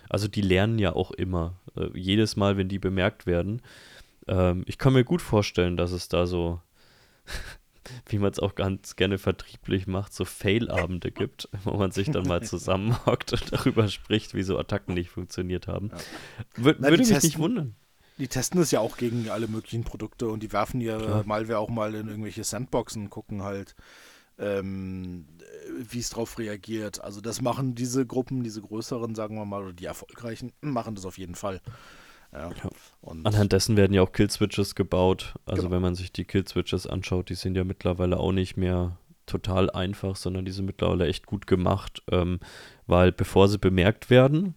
Also die lernen ja auch immer. Äh, jedes Mal, wenn die bemerkt werden. Ähm, ich kann mir gut vorstellen, dass es da so, wie man es auch ganz gerne vertrieblich macht, so Fail-Abende gibt, wo man sich dann mal zusammenhockt und darüber spricht, wie so Attacken nicht funktioniert haben. Wür Na, würde mich nicht testen- wundern. Die testen es ja auch gegen alle möglichen Produkte und die werfen Klar. Malware auch mal in irgendwelche Sandboxen, gucken halt, ähm, wie es drauf reagiert. Also das machen diese Gruppen, diese größeren, sagen wir mal, oder die erfolgreichen, machen das auf jeden Fall. Ja. Ja. Anhand dessen werden ja auch Killswitches gebaut. Also Genau. wenn man sich die Killswitches anschaut, die sind ja mittlerweile auch nicht mehr total einfach, sondern die sind mittlerweile echt gut gemacht, ähm, weil bevor sie bemerkt werden,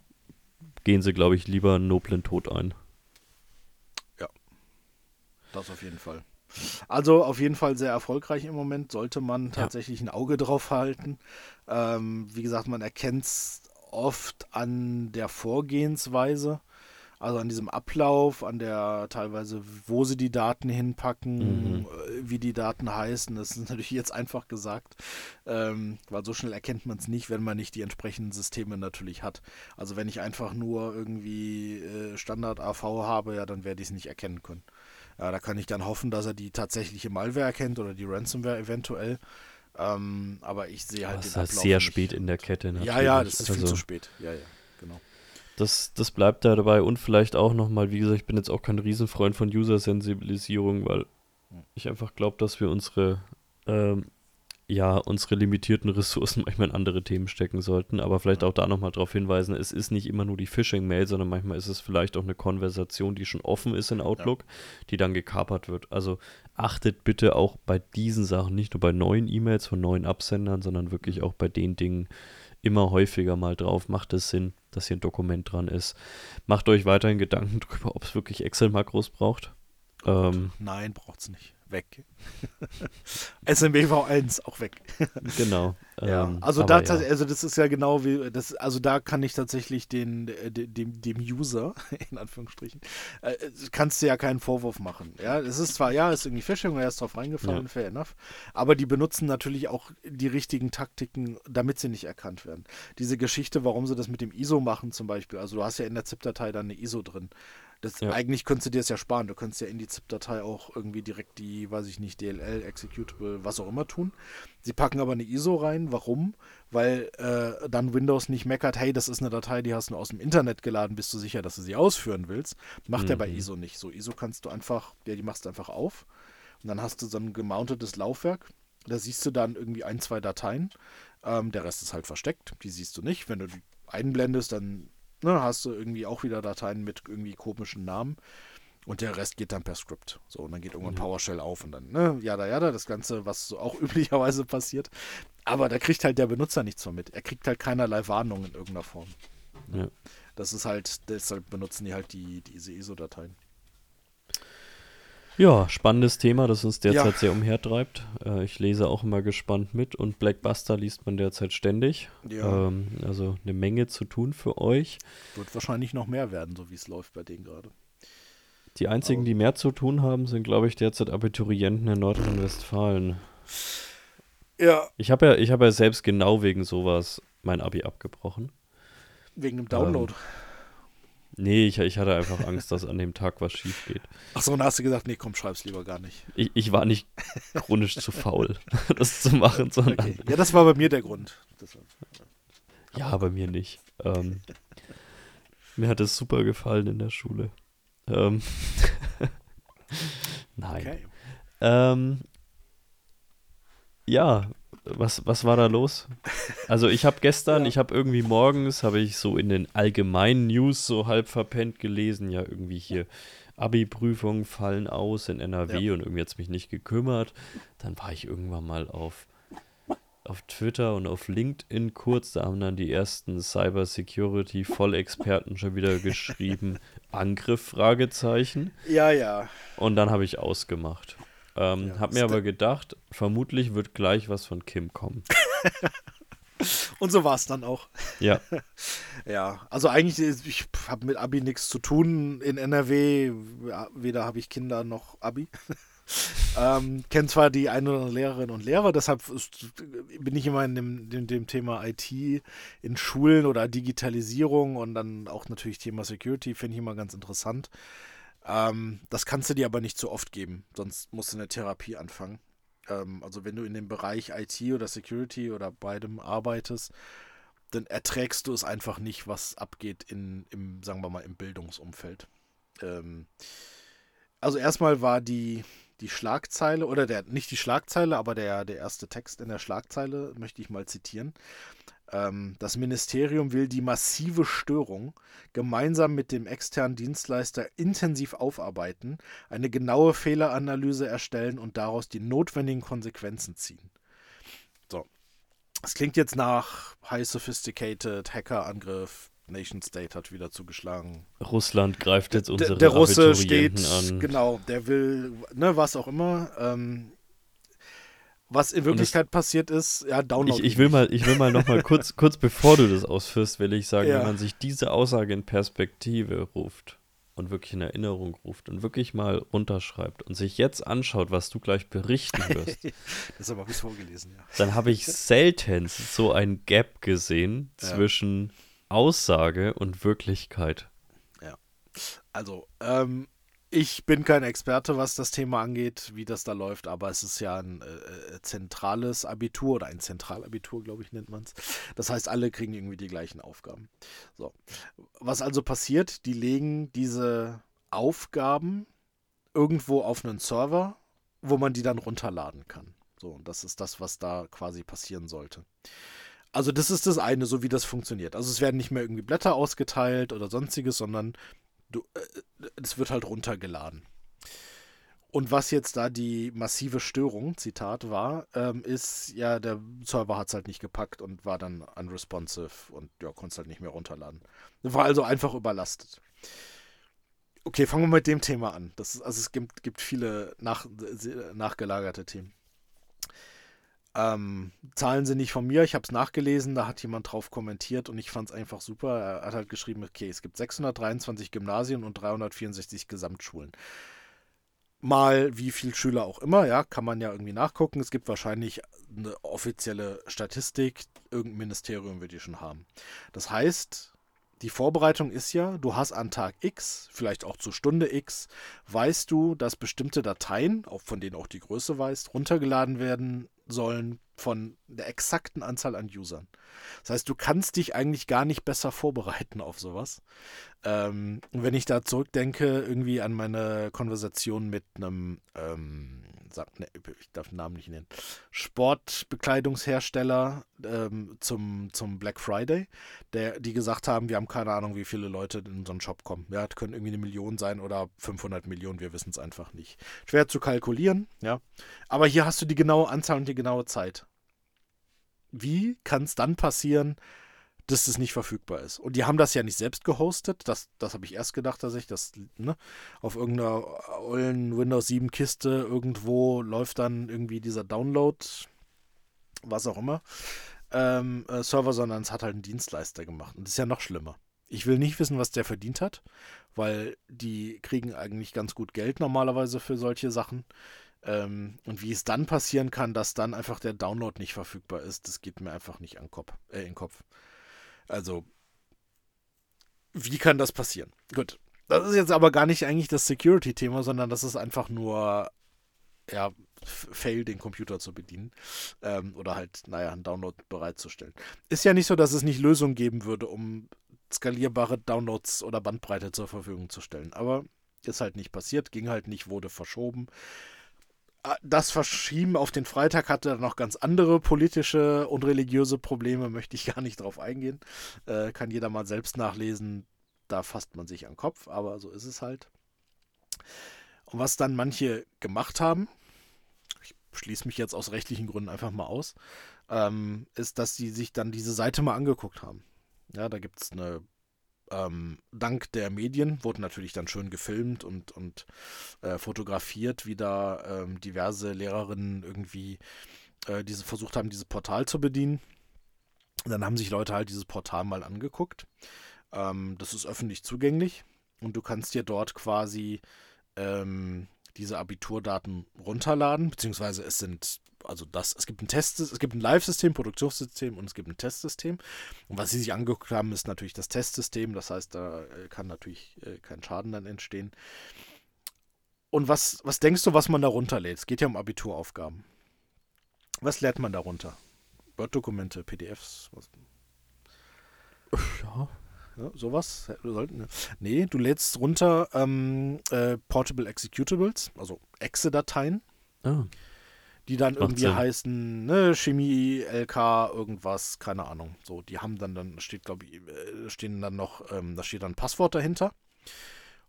gehen sie, glaube ich, lieber einen noblen Tod ein. Das auf jeden Fall. Also auf jeden Fall sehr erfolgreich im Moment, sollte man tatsächlich ein Auge drauf halten. Ähm, wie gesagt, man erkennt es oft an der Vorgehensweise, also an diesem Ablauf, an der teilweise, wo sie die Daten hinpacken, Mhm. äh, wie die Daten heißen. Das ist natürlich jetzt einfach gesagt, ähm, weil so schnell erkennt man es nicht, wenn man nicht die entsprechenden Systeme natürlich hat. Also wenn ich einfach nur irgendwie äh, Standard AV habe, ja, dann werde ich es nicht erkennen können. Ja, da kann ich dann hoffen, dass er die tatsächliche Malware erkennt oder die Ransomware eventuell. Ähm, aber ich sehe halt Das den ist halt Ablauf sehr nicht. spät in der Kette. Natürlich. Ja, ja, das ist viel Also, zu spät. Ja, ja, genau. Das, das bleibt da dabei und vielleicht auch nochmal, wie gesagt, ich bin jetzt auch kein Riesenfreund von User-Sensibilisierung, weil Hm. ich einfach glaube, dass wir unsere, ähm, ja, unsere limitierten Ressourcen manchmal in andere Themen stecken sollten, aber vielleicht auch da nochmal darauf hinweisen, es ist nicht immer nur die Phishing-Mail, sondern manchmal ist es vielleicht auch eine Konversation, die schon offen ist in Outlook, die dann gekapert wird. Also achtet bitte auch bei diesen Sachen, nicht nur bei neuen E-Mails von neuen Absendern, sondern wirklich auch bei den Dingen immer häufiger mal drauf. Macht es Sinn, dass hier ein Dokument dran ist. Macht euch weiterhin Gedanken darüber, ob es wirklich Excel-Makros braucht. Ähm, Nein, braucht's nicht. Weg. SMBV1 auch weg. genau. Ja, ähm, also da, ja. also das ist ja genau wie, das, also da kann ich tatsächlich den, äh, de- dem, dem User, in Anführungsstrichen, äh, kannst du ja keinen Vorwurf machen. Ja, es ist zwar, ja, ist irgendwie Phishing, er ist drauf reingefallen, Ja. fair enough, aber die benutzen natürlich auch die richtigen Taktiken, damit sie nicht erkannt werden. Diese Geschichte, warum sie das mit dem ISO machen zum Beispiel, also du hast ja in der ZIP-Datei dann eine ISO drin. Das, Ja. Eigentlich könntest du dir das ja sparen. Du könntest ja in die ZIP-Datei auch irgendwie direkt die, weiß ich nicht, DLL, Executable, was auch immer tun. Sie packen aber eine ISO rein. Warum? Weil äh, dann Windows nicht meckert, hey, das ist eine Datei, die hast du aus dem Internet geladen, bist du sicher, dass du sie ausführen willst? Macht er bei Mhm. ISO nicht. So, ISO kannst du einfach, ja, die machst du einfach auf und dann hast du so ein gemountetes Laufwerk. Da siehst du dann irgendwie ein, zwei Dateien. Ähm, der Rest ist halt versteckt. Die siehst du nicht. Wenn du die einblendest, dann ne, hast du irgendwie auch wieder Dateien mit irgendwie komischen Namen. Und der Rest geht dann per Script. So, und dann geht irgendwann Mhm. PowerShell auf und dann, ne, jada, jada, das Ganze, was so auch üblicherweise passiert. Aber da kriegt halt der Benutzer nichts von mit. Er kriegt halt keinerlei Warnung in irgendeiner Form. Ja. Das ist halt, deshalb benutzen die halt die, diese ISO-Dateien. Ja, spannendes Thema, das uns derzeit Ja. sehr umhertreibt. Äh, ich lese auch immer gespannt mit und Blackbuster liest man derzeit ständig. Ja. Ähm, also eine Menge zu tun für euch. Wird wahrscheinlich noch mehr werden, so wie es läuft bei denen gerade. Die einzigen, Aber- die mehr zu tun haben, sind, glaube ich, derzeit Abiturienten in Nordrhein-Westfalen. Ja. Ich habe ja, ich habe ja selbst genau wegen sowas mein Abi abgebrochen. Wegen dem Download. Nee, ich, ich hatte einfach Angst, dass an dem Tag was schief geht. Achso, und da hast du gesagt, nee, komm, schreib's lieber gar nicht. Ich, ich war nicht chronisch zu faul, das zu machen, sondern Okay. Ja, das war bei mir der Grund. Das ja, bei mir nicht. Ähm, mir hat es super gefallen in der Schule. Ähm, Nein. okay. Ähm, ja, was, was war da los? Also ich habe gestern, Ja. ich habe irgendwie morgens, habe ich so in den allgemeinen News so halb verpennt gelesen, ja irgendwie hier Abi-Prüfungen fallen aus in NRW Ja. und irgendwie hat es mich nicht gekümmert. Dann war ich irgendwann mal auf auf Twitter und auf LinkedIn kurz, da haben dann die ersten Cyber-Security-Vollexperten schon wieder geschrieben, Angriff, Fragezeichen. Ja, ja. Und dann habe ich ausgemacht. Ähm, Ja, hab mir aber gedacht, vermutlich wird gleich was von Kim kommen. Und so war es dann auch. Ja, Ja, also eigentlich, ich habe mit Abi nichts zu tun in NRW. Weder habe ich Kinder noch Abi. ähm, Kenne zwar die ein oder andere Lehrerinnen und Lehrer, deshalb bin ich immer in dem, dem, dem Thema IT in Schulen oder Digitalisierung und dann auch natürlich Thema Security, finde ich immer ganz interessant. Ähm, das kannst du dir aber nicht so oft geben, sonst musst du eine Therapie anfangen. Ähm, also wenn du in dem Bereich IT oder Security oder beidem arbeitest, dann erträgst du es einfach nicht, was abgeht in, im, sagen wir mal, im Bildungsumfeld. Ähm, also erstmal war die, die Schlagzeile, oder der, nicht die Schlagzeile, aber der, der erste Text in der Schlagzeile, möchte ich mal zitieren. Ähm, das Ministerium will die massive Störung gemeinsam mit dem externen Dienstleister intensiv aufarbeiten, eine genaue Fehleranalyse erstellen und daraus die notwendigen Konsequenzen ziehen. So. Es klingt jetzt nach High Sophisticated Hackerangriff. Nation State hat wieder zugeschlagen. Russland greift jetzt Der, unsere der Russe steht, an. genau, der will, ne, was auch immer. Ähm, was in Wirklichkeit passiert ist, ja, Download. Ich, ich will mal, ich will mal noch mal kurz, kurz bevor du das ausführst, will ich sagen, Ja. wenn man sich diese Aussage in Perspektive ruft und wirklich in Erinnerung ruft und wirklich mal runterschreibt und sich jetzt anschaut, was du gleich berichten wirst, Das habe ich vorgelesen, ja. dann habe ich selten so ein Gap gesehen Ja. zwischen Aussage und Wirklichkeit. Also, ähm, ich bin kein Experte, was das Thema angeht, wie das da läuft, aber es ist ja ein äh, äh, zentrales Abitur oder ein Zentralabitur, glaube ich, nennt man es. Das heißt, alle kriegen irgendwie die gleichen Aufgaben. So. Was also passiert, die legen diese Aufgaben irgendwo auf einen Server, wo man die dann runterladen kann. So, und das ist das, was da quasi passieren sollte. Also das ist das eine, so wie das funktioniert. Also es werden nicht mehr irgendwie Blätter ausgeteilt oder sonstiges, sondern du, äh, es wird halt runtergeladen. Und was jetzt da die massive Störung, Zitat, war, ähm, ist, ja, der Server hat es halt nicht gepackt und war dann unresponsive und ja, konnte es halt nicht mehr runterladen. War also einfach überlastet. Okay, fangen wir mit dem Thema an. Das also es gibt, gibt viele nach, nachgelagerte Themen. Ähm, Zahlen sind nicht von mir, ich habe es nachgelesen, da hat jemand drauf kommentiert und ich fand es einfach super. Er hat halt geschrieben, okay, es gibt 623 Gymnasien und 364 Gesamtschulen. Mal wie viel Schüler auch immer, ja, kann man ja irgendwie nachgucken. Es gibt wahrscheinlich eine offizielle Statistik, irgendein Ministerium wird die schon haben. Das heißt, die Vorbereitung ist ja, du hast an Tag X, vielleicht auch zu Stunde X, weißt du, dass bestimmte Dateien, von denen auch die Größe weißt, runtergeladen werden sollen von der exakten Anzahl an Usern. Das heißt, du kannst dich eigentlich gar nicht besser vorbereiten auf sowas. Ähm, und wenn ich da zurückdenke, irgendwie an meine Konversation mit einem, ähm, sag, ne, ich darf den Namen nicht nennen, Sportbekleidungshersteller ähm, zum, zum Black Friday, der, die gesagt haben, wir haben keine Ahnung, wie viele Leute in unseren Shop kommen. Ja, das können irgendwie eine Million sein oder 500 Millionen, wir wissen es einfach nicht. Schwer zu kalkulieren, ja. Aber hier hast du die genaue Anzahl und die genaue Zeit. Wie kann es dann passieren, dass es nicht verfügbar ist? Und die haben das ja nicht selbst gehostet. Das, das habe ich erst gedacht, dass ich das ne, auf irgendeiner ollen Windows 7 Kiste irgendwo läuft dann irgendwie dieser Download, was auch immer, ähm, äh, Server, sondern es hat halt ein Dienstleister gemacht. Und das ist ja noch schlimmer. Ich will nicht wissen, was der verdient hat, weil die kriegen eigentlich ganz gut Geld normalerweise für solche Sachen. Ähm, und wie es dann passieren kann, dass dann einfach der Download nicht verfügbar ist, das geht mir einfach nicht an Kopf, äh, in den Kopf. Also, wie kann das passieren? Gut. Das ist jetzt aber gar nicht eigentlich das Security-Thema, sondern das ist einfach nur, ja, Fail, den Computer zu bedienen. Ähm, oder halt, naja, einen Download bereitzustellen. Ist ja nicht so, dass es nicht Lösungen geben würde, um skalierbare Downloads oder Bandbreite zur Verfügung zu stellen. Aber ist halt nicht passiert, ging halt nicht, wurde verschoben. Ah, Das Verschieben auf den Freitag hatte noch ganz andere politische und religiöse Probleme, möchte ich gar nicht drauf eingehen. Äh, kann jeder mal selbst nachlesen. Da fasst man sich an den Kopf, aber so ist es halt. Und was dann manche gemacht haben, ich schließe mich jetzt aus rechtlichen Gründen einfach mal aus, ähm, ist, dass sie sich dann diese Seite mal angeguckt haben. Ja, da gibt es eine, ähm, dank der Medien, wurde natürlich dann schön gefilmt und, und äh, fotografiert, wie da ähm, diverse Lehrerinnen irgendwie äh, diese versucht haben, dieses Portal zu bedienen. Dann haben sich Leute halt dieses Portal mal angeguckt. Ähm, das ist öffentlich zugänglich und du kannst dir dort quasi ähm, diese Abiturdaten runterladen, beziehungsweise es sind, also das, es gibt ein Test, es gibt ein Live-System, Produktionssystem und es gibt ein Testsystem. Und was sie sich angeguckt haben, ist natürlich das Testsystem, das heißt, da äh, kann natürlich äh, kein Schaden dann entstehen. Und was, was denkst du, was man da runterlädt? Es geht ja um Abituraufgaben. Was lädt man darunter? Word-Dokumente, PDFs? Was? Ja. ja. sowas. Sollten, ne? Nee, du lädst runter ähm, äh, Portable Executables, also Exe-Dateien. Ah. Die dann irgendwie Sinn. heißen, ne, Chemie, LK, irgendwas, keine Ahnung. So, die haben dann, dann steht, glaube ich, äh, stehen dann noch, ähm, da steht dann ein Passwort dahinter.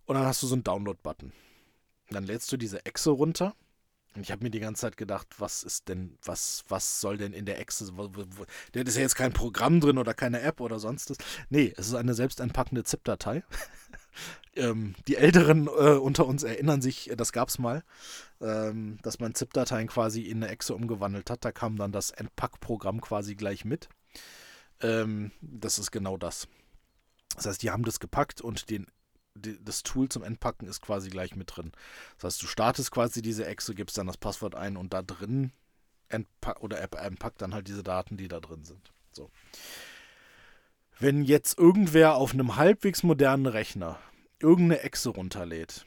Und dann hast du so einen Download-Button. Dann lädst du diese Exe runter und ich habe mir die ganze Zeit gedacht, was ist denn, was, was soll denn in der Exe, da ist ja jetzt kein Programm drin oder keine App oder sonst was. Nee, es ist eine selbst einpackende ZIP-Datei. ähm, die Älteren äh, unter uns erinnern sich, äh, das gab es mal, ähm, dass man ZIP-Dateien quasi in eine Exe umgewandelt hat. Da kam dann das Entpack-Programm quasi gleich mit. Ähm, das ist genau das. Das heißt, die haben das gepackt und den das Tool zum Entpacken ist quasi gleich mit drin. Das heißt, du startest quasi diese Exe, gibst dann das Passwort ein und da drin entpack oder entpackt dann halt diese Daten, die da drin sind. So. Wenn jetzt irgendwer auf einem halbwegs modernen Rechner irgendeine Exe runterlädt,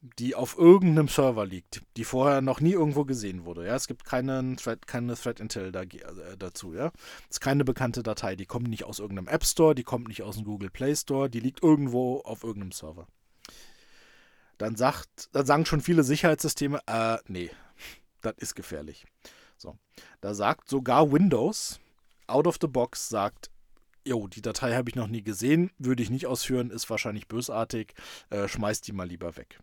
die auf irgendeinem Server liegt, die vorher noch nie irgendwo gesehen wurde. Ja, es gibt keinen Thread, keine Thread Intel da, äh, dazu. Ja, es ist keine bekannte Datei. Die kommt nicht aus irgendeinem App Store, die kommt nicht aus dem Google Play Store, die liegt irgendwo auf irgendeinem Server. Dann sagt, dann sagen schon viele Sicherheitssysteme, äh, nee, das ist gefährlich. So, da sagt sogar Windows out of the box sagt, jo, die Datei habe ich noch nie gesehen, würde ich nicht ausführen, ist wahrscheinlich bösartig, äh, schmeißt die mal lieber weg.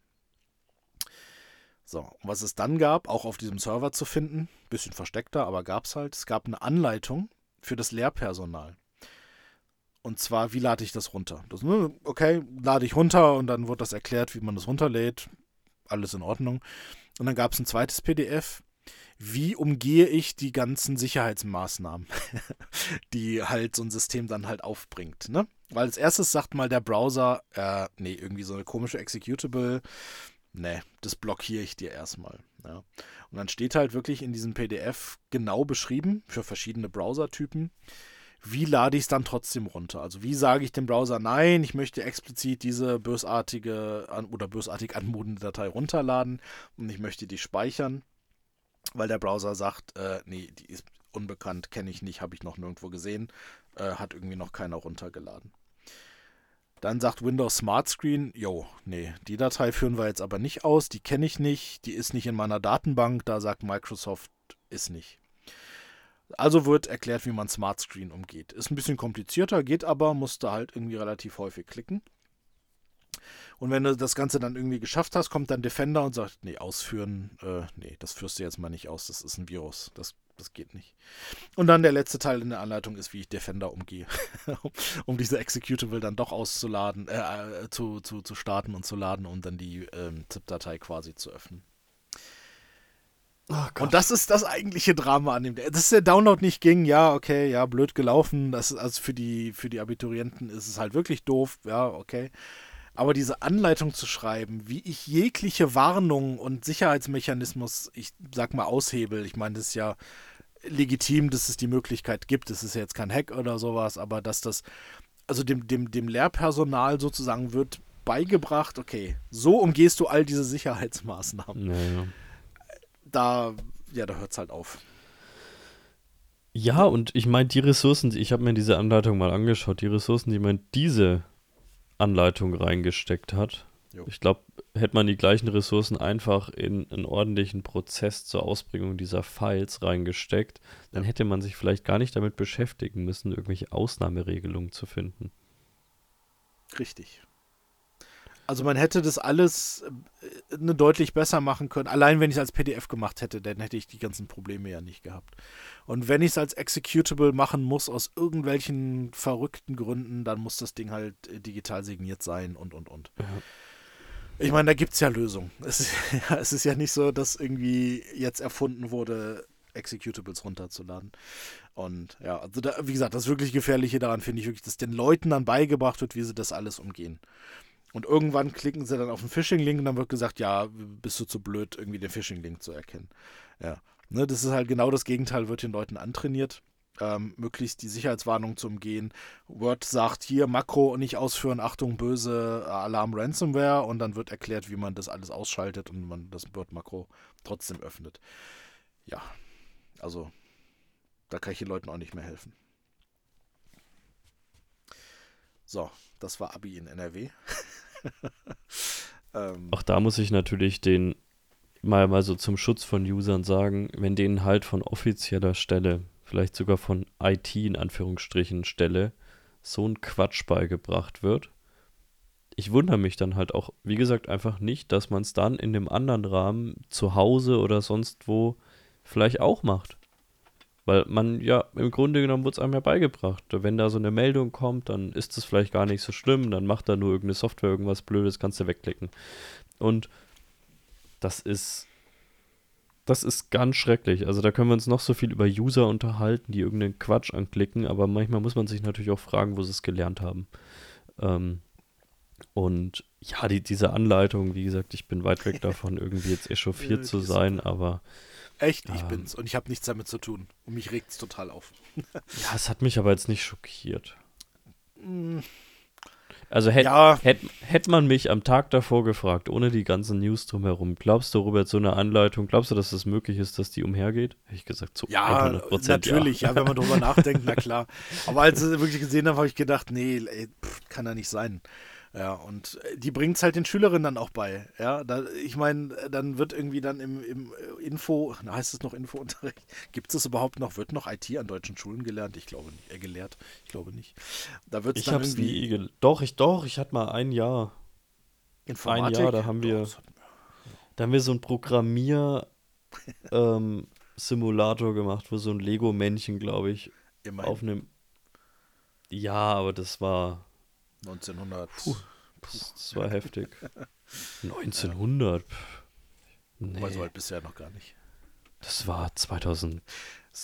So, was es dann gab, auch auf diesem Server zu finden, bisschen versteckter, aber gab es halt, es gab eine Anleitung für das Lehrpersonal. Und zwar, wie lade ich das runter? Das, ne, okay, lade ich runter und dann wird das erklärt, wie man das runterlädt. Alles in Ordnung. Und dann gab es ein zweites PDF. Wie umgehe ich die ganzen Sicherheitsmaßnahmen, die halt so ein System dann halt aufbringt? Ne? Weil als erstes sagt mal der Browser, äh, nee, irgendwie so eine komische Executable, nee, das blockiere ich dir erstmal. Ja. Und dann steht halt wirklich in diesem PDF genau beschrieben für verschiedene Browsertypen, wie lade ich es dann trotzdem runter? Also wie sage ich dem Browser, nein, ich möchte explizit diese bösartige oder bösartig anmutende Datei runterladen und ich möchte die speichern, weil der Browser sagt, äh, nee, die ist unbekannt, kenne ich nicht, habe ich noch nirgendwo gesehen, äh, hat irgendwie noch keiner runtergeladen. Dann sagt Windows Smart Screen, jo, nee, die Datei führen wir jetzt aber nicht aus, die kenne ich nicht, die ist nicht in meiner Datenbank, da sagt Microsoft, ist nicht. Also wird erklärt, wie man Smart Screen umgeht. Ist ein bisschen komplizierter, geht aber, musste halt irgendwie relativ häufig klicken. Und wenn du das Ganze dann irgendwie geschafft hast, kommt dann Defender und sagt, nee, ausführen, äh, nee, das führst du jetzt mal nicht aus, das ist ein Virus. Das das geht nicht. Und dann der letzte Teil in der Anleitung ist, wie ich Defender umgehe, um diese Executable dann doch auszuladen, äh, äh, zu, zu, zu starten und zu laden und dann die ähm, ZIP-Datei quasi zu öffnen. Oh und das ist das eigentliche Drama an dem. Dass der Download nicht ging, ja, okay, ja, blöd gelaufen. Das ist, also für die, für die Abiturienten ist es halt wirklich doof, ja, okay. Aber diese Anleitung zu schreiben, wie ich jegliche Warnung und Sicherheitsmechanismus, ich sag mal, aushebel, ich meine, das ist ja legitim, dass es die Möglichkeit gibt. Es ist ja jetzt kein Hack oder sowas, aber dass das, also dem, dem, dem Lehrpersonal sozusagen wird beigebracht, okay, so umgehst du all diese Sicherheitsmaßnahmen. Ja, Da, ja, da hört es halt auf. Ja, und ich meine, die Ressourcen, ich habe mir diese Anleitung mal angeschaut, die Ressourcen, die man diese Anleitung reingesteckt hat. Jo. Ich glaube, hätte man die gleichen Ressourcen einfach in einen ordentlichen Prozess zur Ausbringung dieser Files reingesteckt, dann ja. hätte man sich vielleicht gar nicht damit beschäftigen müssen, irgendwelche Ausnahmeregelungen zu finden. Richtig. Also man hätte das alles äh, ne, deutlich besser machen können. Allein wenn ich es als PDF gemacht hätte, dann hätte ich die ganzen Probleme ja nicht gehabt. Und wenn ich es als Executable machen muss, aus irgendwelchen verrückten Gründen, dann muss das Ding halt äh, digital signiert sein und, und, und. Ja. Ich meine, da gibt es ja Lösungen. Es, ja, es ist ja nicht so, dass irgendwie jetzt erfunden wurde, Executables runterzuladen. Und ja, also da, wie gesagt, das wirklich Gefährliche daran finde ich wirklich, dass den Leuten dann beigebracht wird, wie sie das alles umgehen. Und irgendwann klicken sie dann auf den Phishing-Link und dann wird gesagt, ja, bist du zu blöd, irgendwie den Phishing-Link zu erkennen. Ja. Ne, das ist halt genau das Gegenteil, wird den Leuten antrainiert. Ähm, möglichst die Sicherheitswarnung zu umgehen. Word sagt hier Makro nicht ausführen, Achtung, böse Alarm Ransomware und dann wird erklärt, wie man das alles ausschaltet und man das Word Makro trotzdem öffnet. Ja, also da kann ich den Leuten auch nicht mehr helfen. So, das war Abi in NRW. ähm, auch da muss ich natürlich den mal, mal so zum Schutz von Usern sagen, wenn denen halt von offizieller Stelle, vielleicht sogar von IT in Anführungsstrichen Stelle, so ein Quatsch beigebracht wird. Ich wundere mich dann halt auch, wie gesagt, einfach nicht, dass man es dann in dem anderen Rahmen zu Hause oder sonst wo vielleicht auch macht. Weil man ja, im Grunde genommen wird es einem ja beigebracht. Wenn da so eine Meldung kommt, dann ist es vielleicht gar nicht so schlimm, dann macht da nur irgendeine Software irgendwas Blödes, kannst du wegklicken. Und das ist. Das ist ganz schrecklich. Also da können wir uns noch so viel über User unterhalten, die irgendeinen Quatsch anklicken, aber manchmal muss man sich natürlich auch fragen, wo sie es gelernt haben. Ähm, und ja, die, diese Anleitung, wie gesagt, ich bin weit weg davon, irgendwie jetzt echauffiert zu sein, aber Echt, ich ähm, bin's. Und ich habe nichts damit zu tun. Und mich regt es total auf. ja, es hat mich aber jetzt nicht schockiert. Mm. Also hätte ja. hätt, hätt man mich am Tag davor gefragt, ohne die ganzen News drumherum, glaubst du, Robert, so eine Anleitung, glaubst du, dass es möglich ist, dass die umhergeht? Hätte ich gesagt, zu ja, 100%. Natürlich, ja. ja, wenn man drüber nachdenkt, na klar. Aber als ich es wirklich gesehen habe, habe ich gedacht, nee, ey, pff, kann ja nicht sein. Ja, und äh, die bringt es halt den Schülerinnen dann auch bei. Ja, da, ich meine, dann wird irgendwie dann im, im äh, Info, heißt es noch Infounterricht, gibt es überhaupt noch, wird noch IT an deutschen Schulen gelernt? Ich glaube nicht, äh, gelehrt, ich glaube nicht. Da wird's ich habe es nie gelehrt. Doch, ich, doch, ich hatte mal ein Jahr. Informatik? Ein Jahr, da haben wir, da haben wir so ein Programmier ähm, Simulator gemacht, wo so ein Lego-Männchen, glaube ich, Immerhin. auf einem ja, aber das war 1900. Puh, das, war heftig. 1900. Nee. Weil so alt bisher noch gar nicht. Das war 2006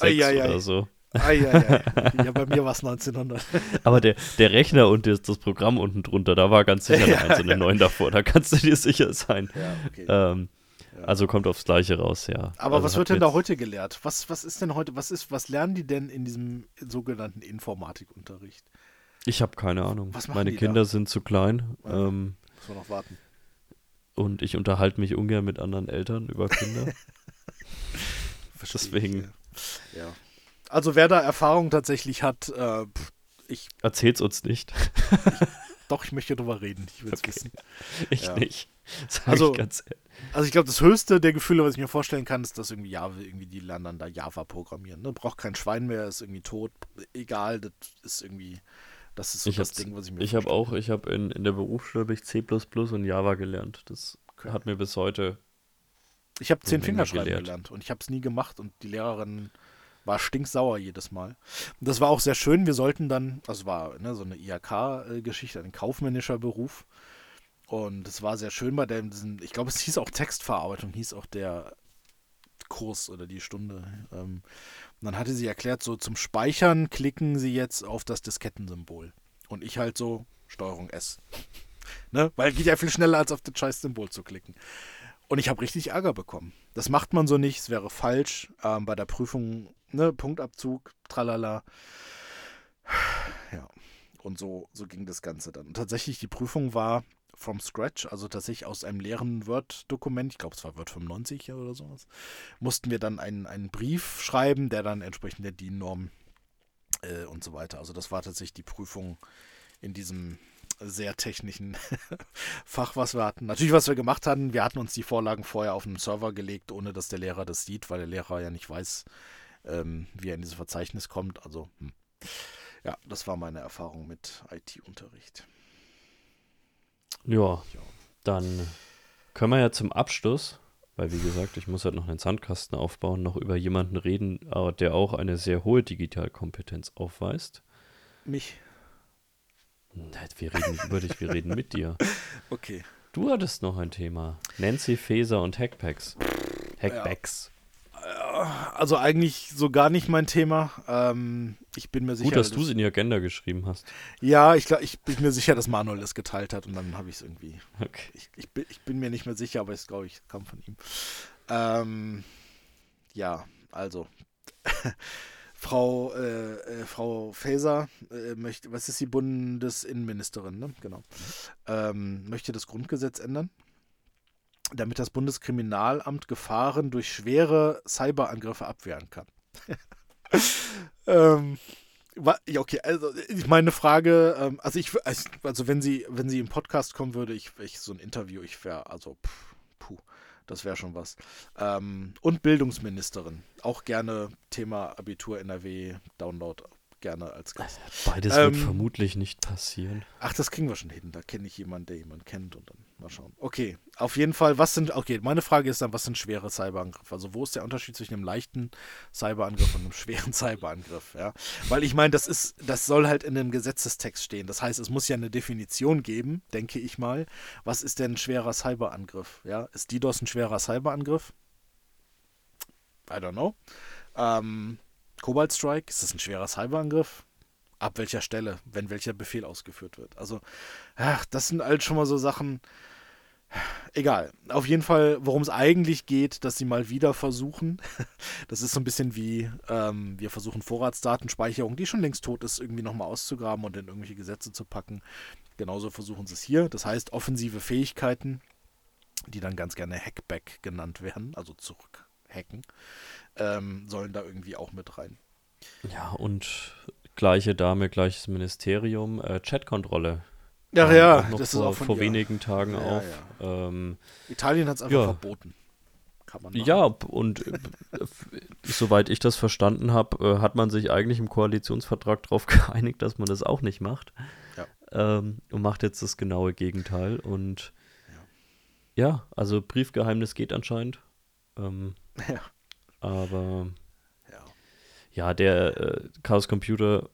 ai, ai, oder so. Ai, ai, ai. Ja, bei mir war es 1900. Aber der, der Rechner und das, das Programm unten drunter, da war ganz sicher eine ja, einzelne ja. 9 davor. Da kannst du dir sicher sein. Ja, okay. Ähm, ja. Also kommt aufs Gleiche raus, ja. Aber also was wird denn da heute gelehrt? Was, was ist denn heute, was ist, was lernen die denn in diesem sogenannten Informatikunterricht? Ich habe keine Ahnung. Meine Kinder da? sind zu klein. Ja, ähm, muss man noch warten. Und ich unterhalte mich ungern mit anderen Eltern über Kinder. Deswegen. Ich, ja. Also wer da Erfahrung tatsächlich hat, äh, ich. Erzähl's uns nicht. ich, doch, ich möchte drüber reden. Ich will es okay. wissen. Ich ja. nicht. Sag also, ich also ich glaube, das höchste der Gefühle, was ich mir vorstellen kann, ist, dass irgendwie Java, irgendwie die lernen dann da Java programmieren. Ne? Braucht kein Schwein mehr, ist irgendwie tot. Egal, das ist irgendwie das ist so ich das Ding, was ich mir Ich habe auch, ich habe in, in der Berufsschule ich C und Java gelernt. Das hat mir bis heute. Ich habe zehn Fingerschreiben gelehrt. gelernt und ich habe es nie gemacht und die Lehrerin war stinksauer jedes Mal. Und das war auch sehr schön. Wir sollten dann, also war ne, so eine IHK-Geschichte, ein kaufmännischer Beruf. Und es war sehr schön bei dem, ich glaube, es hieß auch Textverarbeitung, hieß auch der Kurs oder die Stunde. Ähm, und dann hatte sie erklärt, so zum Speichern klicken Sie jetzt auf das Diskettensymbol. Und ich halt so, Steuerung S. ne? Weil geht ja viel schneller, als auf das scheiß Symbol zu klicken. Und ich habe richtig Ärger bekommen. Das macht man so nicht, es wäre falsch. Ähm, bei der Prüfung, ne, Punktabzug, tralala. Ja. Und so, so ging das Ganze dann. Und tatsächlich, die Prüfung war from scratch, also tatsächlich aus einem leeren Word-Dokument, ich glaube es war Word 95 oder sowas, mussten wir dann einen, einen Brief schreiben, der dann entsprechend der DIN-Norm äh, und so weiter. Also das war tatsächlich die Prüfung in diesem sehr technischen Fach, was wir hatten. Natürlich, was wir gemacht hatten, wir hatten uns die Vorlagen vorher auf einen Server gelegt, ohne dass der Lehrer das sieht, weil der Lehrer ja nicht weiß, ähm, wie er in dieses Verzeichnis kommt. Also, hm. ja, das war meine Erfahrung mit IT-Unterricht. Ja, dann können wir ja zum Abschluss, weil wie gesagt, ich muss halt noch einen Sandkasten aufbauen, noch über jemanden reden, äh, der auch eine sehr hohe Digitalkompetenz aufweist. Mich. Nein, wir reden nicht über dich, wir reden mit dir. Okay. Du hattest noch ein Thema. Nancy Faeser und Hackpacks. Hackbacks. Also eigentlich so gar nicht mein Thema. Ähm, ich bin mir sicher. Gut, dass du es in die Agenda geschrieben hast. Ja, ich, ich bin mir sicher, dass Manuel das geteilt hat und dann habe ich es irgendwie. Okay. Ich, ich, bin, ich bin mir nicht mehr sicher, aber es glaube ich kam von ihm. Ähm, ja, also. Frau, äh, äh, Frau Faeser äh, möchte, was ist die Bundesinnenministerin, ne? Genau. Ähm, möchte das Grundgesetz ändern, damit das Bundeskriminalamt Gefahren durch schwere Cyberangriffe abwehren kann. ähm, okay, also ich meine Frage, ähm, also ich, also wenn sie, wenn sie im Podcast kommen würde, ich, ich so ein Interview, ich wäre, also pff, puh, das wäre schon was. Ähm, und Bildungsministerin, auch gerne Thema Abitur NRW, Download, gerne als Gast. Beides Ähm, wird vermutlich nicht passieren. Ach, das kriegen wir schon hin. Da kenne ich jemanden, der jemanden kennt und dann mal schauen. Okay, auf jeden Fall, was sind, okay, meine Frage ist dann, was sind schwere Cyberangriffe? Also wo ist der Unterschied zwischen einem leichten Cyberangriff und einem schweren Cyberangriff? Ja, weil ich meine, das ist, das soll halt in einem Gesetzestext stehen. Das heißt, es muss ja eine Definition geben, denke ich mal. Was ist denn ein schwerer Cyberangriff? Ja, ist DDoS ein schwerer Cyberangriff? I don't know. Ähm, Cobalt Strike, ist das ein schwerer Cyberangriff? Ab welcher Stelle, wenn welcher Befehl ausgeführt wird? Also, ach, das sind halt schon mal so Sachen. Egal. Auf jeden Fall, worum es eigentlich geht, dass sie mal wieder versuchen. Das ist so ein bisschen wie, ähm, wir versuchen Vorratsdatenspeicherung, die schon längst tot ist, irgendwie nochmal auszugraben und in irgendwelche Gesetze zu packen. Genauso versuchen sie es hier. Das heißt, offensive Fähigkeiten, die dann ganz gerne Hackback genannt werden, also zurückhacken, ähm, sollen da irgendwie auch mit rein. Ja, und gleiche Dame, gleiches Ministerium, äh, Chatkontrolle. Ach Kam ja, noch das vor, ist auch von vor ihr. wenigen Tagen Ja, auf. Ähm, Italien hat es einfach Ja. verboten. Kann man machen. ja, und äh, soweit ich das verstanden habe, äh, hat man sich eigentlich im Koalitionsvertrag darauf geeinigt, dass man das auch nicht macht. Ja. Ähm, und macht jetzt das genaue Gegenteil. Und ja, also Briefgeheimnis geht anscheinend. Ähm, Ja. aber Ja. ja, der äh, Chaos Computer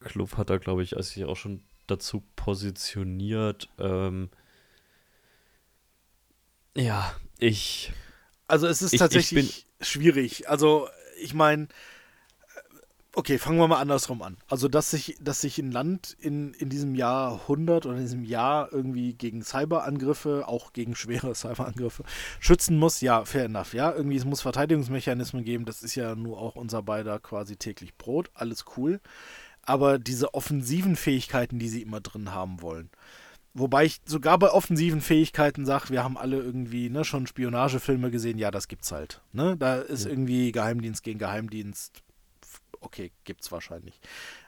Club hat da, glaube ich, sich auch schon dazu positioniert. Ähm, ja, ich. Also es ist Ich- ich tatsächlich schwierig. Also ich meine, okay, fangen wir mal andersrum an. Also dass sich, dass sich ein Land in, in diesem Jahrhundert oder in diesem Jahr irgendwie gegen Cyberangriffe, auch gegen schwere Cyberangriffe, schützen muss, ja, fair enough. Ja, irgendwie es muss Verteidigungsmechanismen geben. Das ist ja nur auch unser beider quasi täglich Brot. Alles cool. Aber diese offensiven Fähigkeiten, die sie immer drin haben wollen, Wobei ich sogar bei offensiven Fähigkeiten sage, wir haben alle irgendwie ne, schon Spionagefilme gesehen, ja, das gibt's halt. Ne? Da ist Ja. irgendwie Geheimdienst gegen Geheimdienst. Okay, gibt's wahrscheinlich.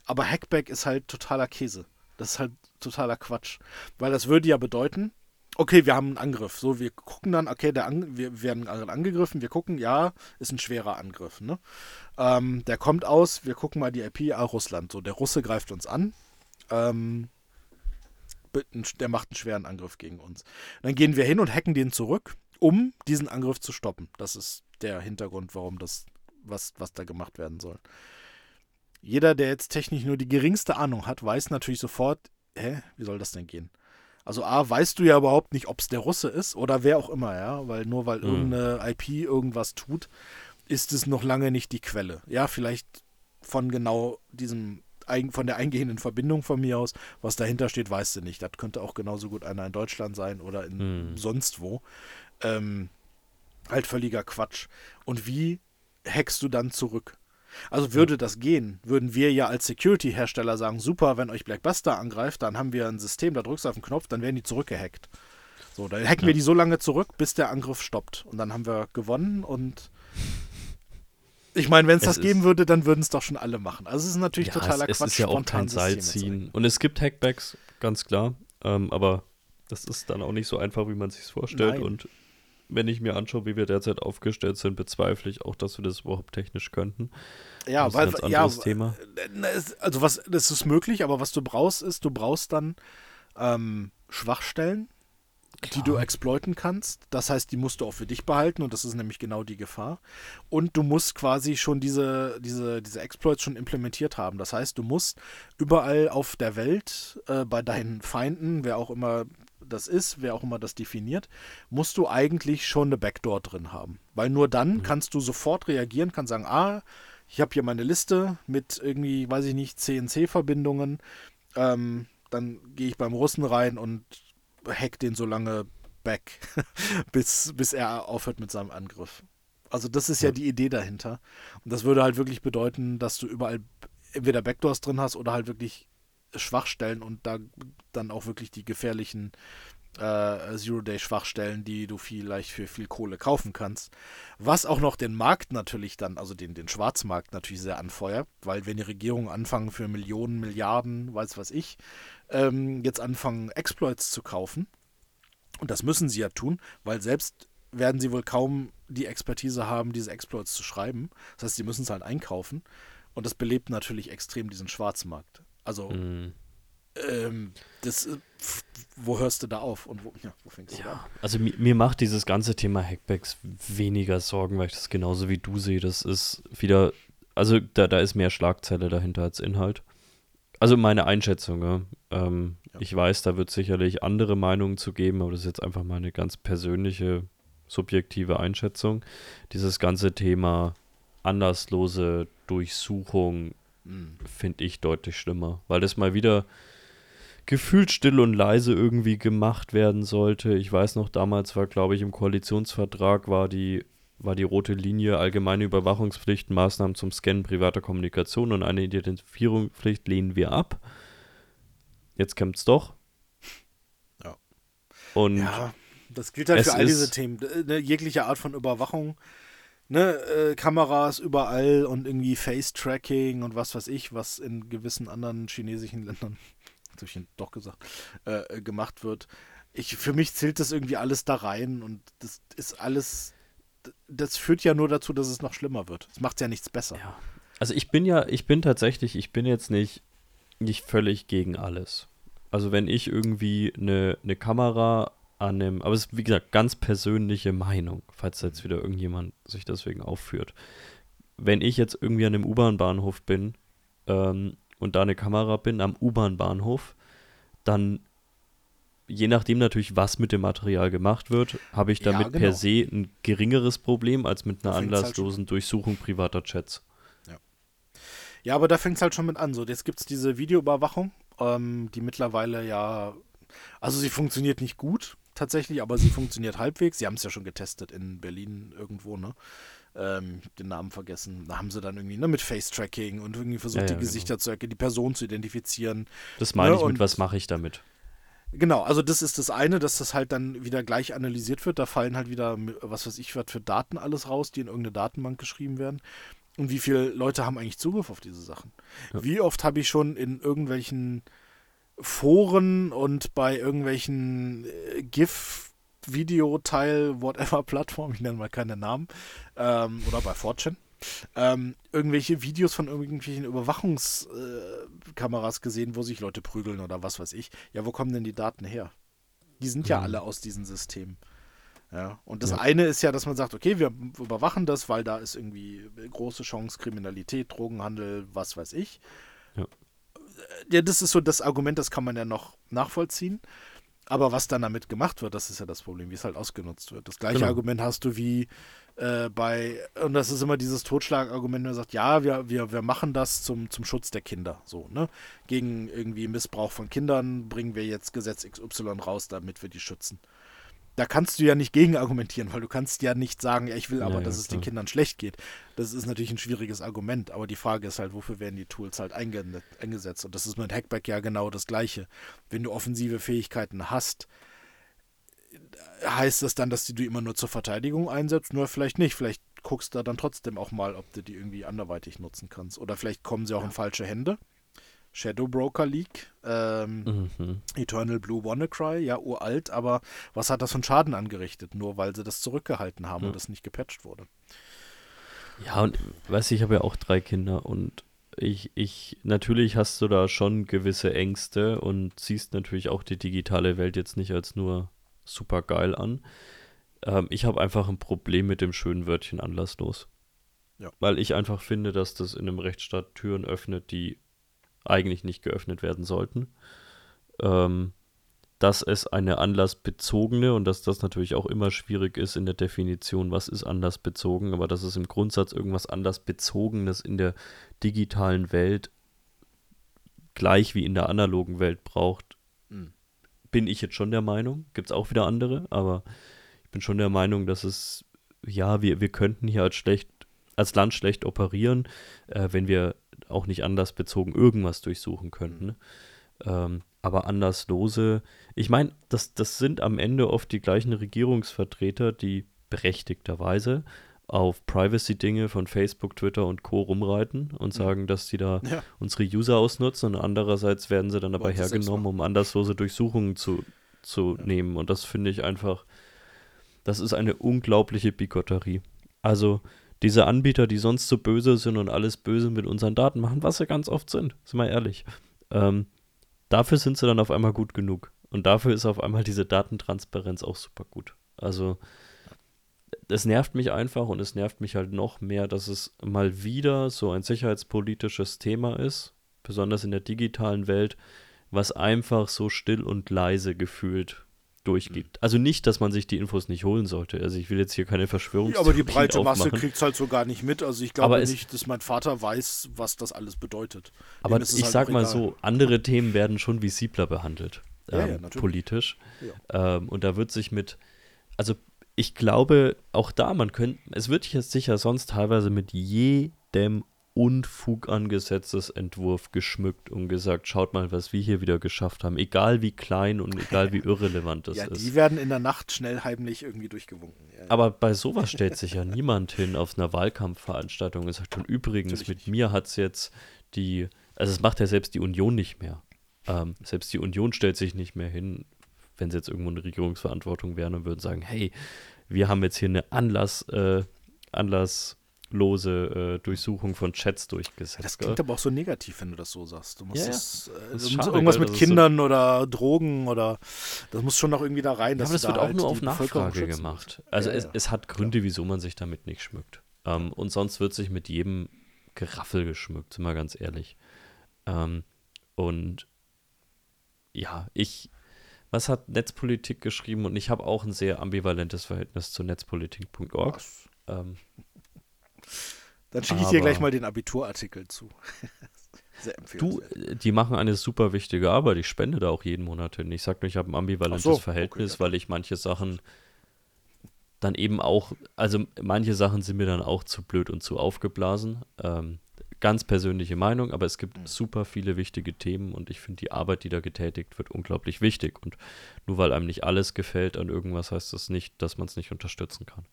Aber Hackback ist halt totaler Käse. Das ist halt totaler Quatsch. Weil das würde ja bedeuten, okay, wir haben einen Angriff. So, wir gucken dann, okay, der An wir werden angegriffen, wir gucken, ja, ist ein schwerer Angriff. Ne? Ähm, der kommt aus, wir gucken mal die IP, ah, Russland. So, der Russe greift uns an. Ähm, der macht einen schweren Angriff gegen uns. Dann gehen wir hin und hacken den zurück, um diesen Angriff zu stoppen. Das ist der Hintergrund, warum das, was, was da gemacht werden soll. Jeder, der jetzt technisch nur die geringste Ahnung hat, weiß natürlich sofort, hä, wie soll das denn gehen? Also A, weißt du ja überhaupt nicht, ob es der Russe ist oder wer auch immer, ja, weil nur weil Mhm. irgendeine IP irgendwas tut, ist es noch lange nicht die Quelle. Ja, vielleicht von genau diesem von der eingehenden Verbindung von mir aus, was dahinter steht, weißt du nicht. Das könnte auch genauso gut einer in Deutschland sein oder in Hm. sonst wo. Ähm, halt völliger Quatsch. Und wie hackst du dann zurück? Also würde das gehen, würden wir ja als Security-Hersteller sagen, super, wenn euch Blackbuster angreift, dann haben wir ein System, da drückst du auf den Knopf, dann werden die zurückgehackt. So, dann hacken Ja. wir die so lange zurück, bis der Angriff stoppt. Und dann haben wir gewonnen und ich meine, wenn es Es das geben würde, dann würden es doch schon alle machen. Also es ist natürlich Ja, totaler es, es Quatsch, ist ja auch kein Seilziehen. Und es gibt Hackbacks, ganz klar. Ähm, aber das ist dann auch nicht so einfach, wie man sich vorstellt. Nein. Und wenn ich mir anschaue, wie wir derzeit aufgestellt sind, bezweifle ich auch, dass wir das überhaupt technisch könnten. Ja, das ist weil, ein ganz ja, anderes Thema. Also was, das ist möglich, aber was du brauchst, ist, du brauchst dann ähm, Schwachstellen, die du exploiten kannst. Das heißt, die musst du auch für dich behalten und das ist nämlich genau die Gefahr. Und du musst quasi schon diese, diese, diese Exploits schon implementiert haben. Das heißt, du musst überall auf der Welt äh, bei deinen Feinden, wer auch immer das ist, wer auch immer das definiert, musst du eigentlich schon eine Backdoor drin haben. Weil nur dann mhm. kannst du sofort reagieren, kannst sagen, ah, ich habe hier meine Liste mit irgendwie, weiß ich nicht, CNC-Verbindungen. Ähm, dann gehe ich beim Russen rein und hack den so lange back, bis, bis er aufhört mit seinem Angriff. Also das ist ja. ja die Idee dahinter. Und das würde halt wirklich bedeuten, dass du überall entweder Backdoors drin hast oder halt wirklich Schwachstellen und da dann auch wirklich die gefährlichen äh, Zero-Day-Schwachstellen, die du vielleicht für viel Kohle kaufen kannst. Was auch noch den Markt natürlich dann, also den, den Schwarzmarkt natürlich sehr anfeuert, weil wenn die Regierungen anfangen für Millionen, Milliarden, weiß was ich, ähm, jetzt anfangen Exploits zu kaufen, und das müssen sie ja tun, weil selbst werden sie wohl kaum die Expertise haben, diese Exploits zu schreiben. Das heißt, sie müssen es halt einkaufen. Und das belebt natürlich extrem diesen Schwarzmarkt. Also, mm. ähm, das, äh, wo hörst du da auf und wo, ja, wo fängst du ja, an? Also mir, mir, macht dieses ganze Thema Hackbacks weniger Sorgen, weil ich das genauso wie du sehe. Das ist wieder, also da, da ist mehr Schlagzeile dahinter als Inhalt. Also meine Einschätzung, ja. Ähm, ja. Ich weiß, da wird sicherlich andere Meinungen zu geben, aber das ist jetzt einfach meine ganz persönliche, subjektive Einschätzung. Dieses ganze Thema anlasslose Durchsuchung mhm. finde ich deutlich schlimmer, weil das mal wieder gefühlt still und leise irgendwie gemacht werden sollte. Ich weiß noch, damals war, glaube ich, im Koalitionsvertrag war die, war die rote Linie allgemeine Überwachungspflicht, Maßnahmen zum Scannen privater Kommunikation und eine Identifizierungspflicht lehnen wir ab. Jetzt kommt es doch. Ja. Und ja, das gilt halt für all diese Themen. Ne, jegliche Art von Überwachung ne, äh, Kameras überall und irgendwie Face-Tracking und was weiß ich, was in gewissen anderen chinesischen Ländern, habe ich doch gesagt, äh, gemacht wird. Ich, für mich zählt das irgendwie alles da rein und das ist alles, das führt ja nur dazu, dass es noch schlimmer wird. Es macht ja nichts besser. Ja. Also ich bin ja, ich bin tatsächlich, ich bin jetzt nicht, nicht völlig gegen alles. Also wenn ich irgendwie eine, eine Kamera annimmt. Aber es ist, wie gesagt, ganz persönliche Meinung, falls jetzt wieder irgendjemand sich deswegen aufführt. Wenn ich jetzt irgendwie an einem U-Bahn-Bahnhof bin ähm, und da eine Kamera bin am U-Bahn-Bahnhof, dann je nachdem natürlich, was mit dem Material gemacht wird, habe ich damit ja, genau. per se ein geringeres Problem als mit einer halt anlasslosen halt Durchsuchung privater Chats. Ja, ja aber da fängt es halt schon mit an. So, jetzt gibt es diese Videoüberwachung, ähm, die mittlerweile ja, also sie funktioniert nicht gut, tatsächlich, aber sie funktioniert halbwegs. Sie haben es ja schon getestet in Berlin irgendwo, ne? Ähm, den Namen vergessen. Da haben sie dann irgendwie ne, mit Face-Tracking und irgendwie versucht, ja, ja, die Gesichter genau. zu erkennen, die Person zu identifizieren. Das meine ne? ich mit, was mache ich damit? Genau, also das ist das eine, dass das halt dann wieder gleich analysiert wird. Da fallen halt wieder, was weiß ich, was für Daten alles raus, die in irgendeine Datenbank geschrieben werden. Und wie viele Leute haben eigentlich Zugriff auf diese Sachen? Ja. Wie oft habe ich schon in irgendwelchen Foren und bei irgendwelchen äh, GIF Videoteil, whatever Plattform, ich nenne mal keine Namen, ähm, oder bei Fortune, ähm, irgendwelche Videos von irgendwelchen Überwachungskameras äh, gesehen, wo sich Leute prügeln oder was weiß ich. Ja, wo kommen denn die Daten her? Die sind ja mhm. alle aus diesen Systemen. Ja, und das ja. eine ist ja, dass man sagt, okay, wir überwachen das, weil da ist irgendwie große Chance, Kriminalität, Drogenhandel, was weiß ich. Ja das ist so das Argument, das kann man ja noch nachvollziehen. Aber was dann damit gemacht wird, das ist ja das Problem, wie es halt ausgenutzt wird. Das gleiche genau. Argument hast du wie äh, bei, und das ist immer dieses Totschlagargument, man sagt, ja, wir, wir, wir machen das zum, zum Schutz der Kinder. So, ne? Gegen irgendwie Missbrauch von Kindern bringen wir jetzt Gesetz XY raus, damit wir die schützen da kannst du ja nicht gegen argumentieren, weil du kannst ja nicht sagen, ja, ich will aber, ja, dass ja, es den Kindern schlecht geht. Das ist natürlich ein schwieriges Argument, aber die Frage ist halt, wofür werden die Tools halt eingesetzt? Und das ist mit Hackback ja genau das Gleiche. Wenn du offensive Fähigkeiten hast, heißt das dann, dass du die immer nur zur Verteidigung einsetzt? Nur vielleicht nicht. Vielleicht guckst du dann trotzdem auch mal, ob du die irgendwie anderweitig nutzen kannst. Oder vielleicht kommen sie auch ja. in falsche Hände. Shadow Broker League, ähm, mhm. Eternal Blue WannaCry, ja uralt, aber was hat das für einen Schaden angerichtet? Nur weil sie das zurückgehalten haben mhm. und das nicht gepatcht wurde. Ja, und weißt du, ich habe ja auch drei Kinder und ich, ich, natürlich hast du da schon gewisse Ängste und siehst natürlich auch die digitale Welt jetzt nicht als nur super geil an. Ähm, ich habe einfach ein Problem mit dem schönen Wörtchen anlasslos. Ja. Weil ich einfach finde, dass das in einem Rechtsstaat Türen öffnet, die eigentlich nicht geöffnet werden sollten. Ähm, dass es eine anlassbezogene und dass das natürlich auch immer schwierig ist in der Definition, was ist anlassbezogen, aber dass es im Grundsatz irgendwas anlassbezogenes in der digitalen Welt gleich wie in der analogen Welt braucht, mhm. bin ich jetzt schon der Meinung. Gibt es auch wieder andere, aber ich bin schon der Meinung, dass es, ja, wir, wir könnten hier als schlecht, als Land schlecht operieren, äh, wenn wir auch nicht anlassbezogen irgendwas durchsuchen könnten. Mhm. Ähm, aber Anderslose, ich meine, das, das sind am Ende oft die gleichen Regierungsvertreter, die berechtigterweise auf Privacy-Dinge von Facebook, Twitter und Co. rumreiten und sagen, dass sie da ja. unsere User ausnutzen und andererseits werden sie dann dabei hergenommen, um anderslose Durchsuchungen zu, zu ja. nehmen. Und das finde ich einfach, das ist eine unglaubliche Bigotterie. Also diese Anbieter, die sonst so böse sind und alles böse mit unseren Daten machen, was sie ganz oft sind, sind wir ehrlich. Ähm, dafür sind sie dann auf einmal gut genug. Und dafür ist auf einmal diese Datentransparenz auch super gut. Also es nervt mich einfach und es nervt mich halt noch mehr, dass es mal wieder so ein sicherheitspolitisches Thema ist, besonders in der digitalen Welt, was einfach so still und leise gefühlt durchgibt. Also nicht, dass man sich die Infos nicht holen sollte. Also ich will jetzt hier keine Verschwörung. Ja, aber die breite Masse kriegt es halt so gar nicht mit. Also ich glaube nicht, dass mein Vater weiß, was das alles bedeutet. Aber ich halt sag mal so, andere Themen werden schon visibler behandelt, ähm, ja, ja, politisch. Ähm, und da wird sich mit, also ich glaube, auch da, man könnte, es wird jetzt sicher sonst teilweise mit jedem Unfug an Gesetzesentwurf geschmückt und gesagt, schaut mal, was wir hier wieder geschafft haben, egal wie klein und egal wie irrelevant das ja, ist. Die werden in der Nacht schnell heimlich irgendwie durchgewunken. Ja. Aber bei sowas stellt sich ja niemand hin auf einer Wahlkampfveranstaltung und sagt, und übrigens, Natürlich mit mir hat es jetzt die, also es macht ja selbst die Union nicht mehr. Ähm, selbst die Union stellt sich nicht mehr hin, wenn sie jetzt irgendwo eine Regierungsverantwortung wären und würden sagen, hey, wir haben jetzt hier eine Anlass, äh, Anlass lose äh, Durchsuchung von Chats durchgesetzt. Das klingt aber auch so negativ, wenn du das so sagst. Du musst, ja, das, äh, das schade, irgendwas mit Kindern so oder Drogen oder das muss schon noch irgendwie da rein. Ja, aber das wird da auch halt nur auf Nachfrage gemacht. Also ja, es, es, hat Gründe, wieso man sich damit nicht schmückt. Ähm, und sonst wird sich mit jedem Geraffel geschmückt, sind wir ganz ehrlich. Ähm, und ja, ich, was hat Netzpolitik geschrieben? Und ich habe auch ein sehr ambivalentes Verhältnis zu netzpolitik.org. Ähm, dann schicke ich dir gleich mal den Abiturartikel zu. Sehr du, die machen eine super wichtige Arbeit. Ich spende da auch jeden Monat hin. Ich sage nur, ich habe ein ambivalentes so, Verhältnis, okay, weil ich manche Sachen dann eben auch, also manche Sachen sind mir dann auch zu blöd und zu aufgeblasen. Ähm, ganz persönliche Meinung, aber es gibt mhm. super viele wichtige Themen und ich finde die Arbeit, die da getätigt wird, unglaublich wichtig. Und nur weil einem nicht alles gefällt an irgendwas, heißt das nicht, dass man es nicht unterstützen kann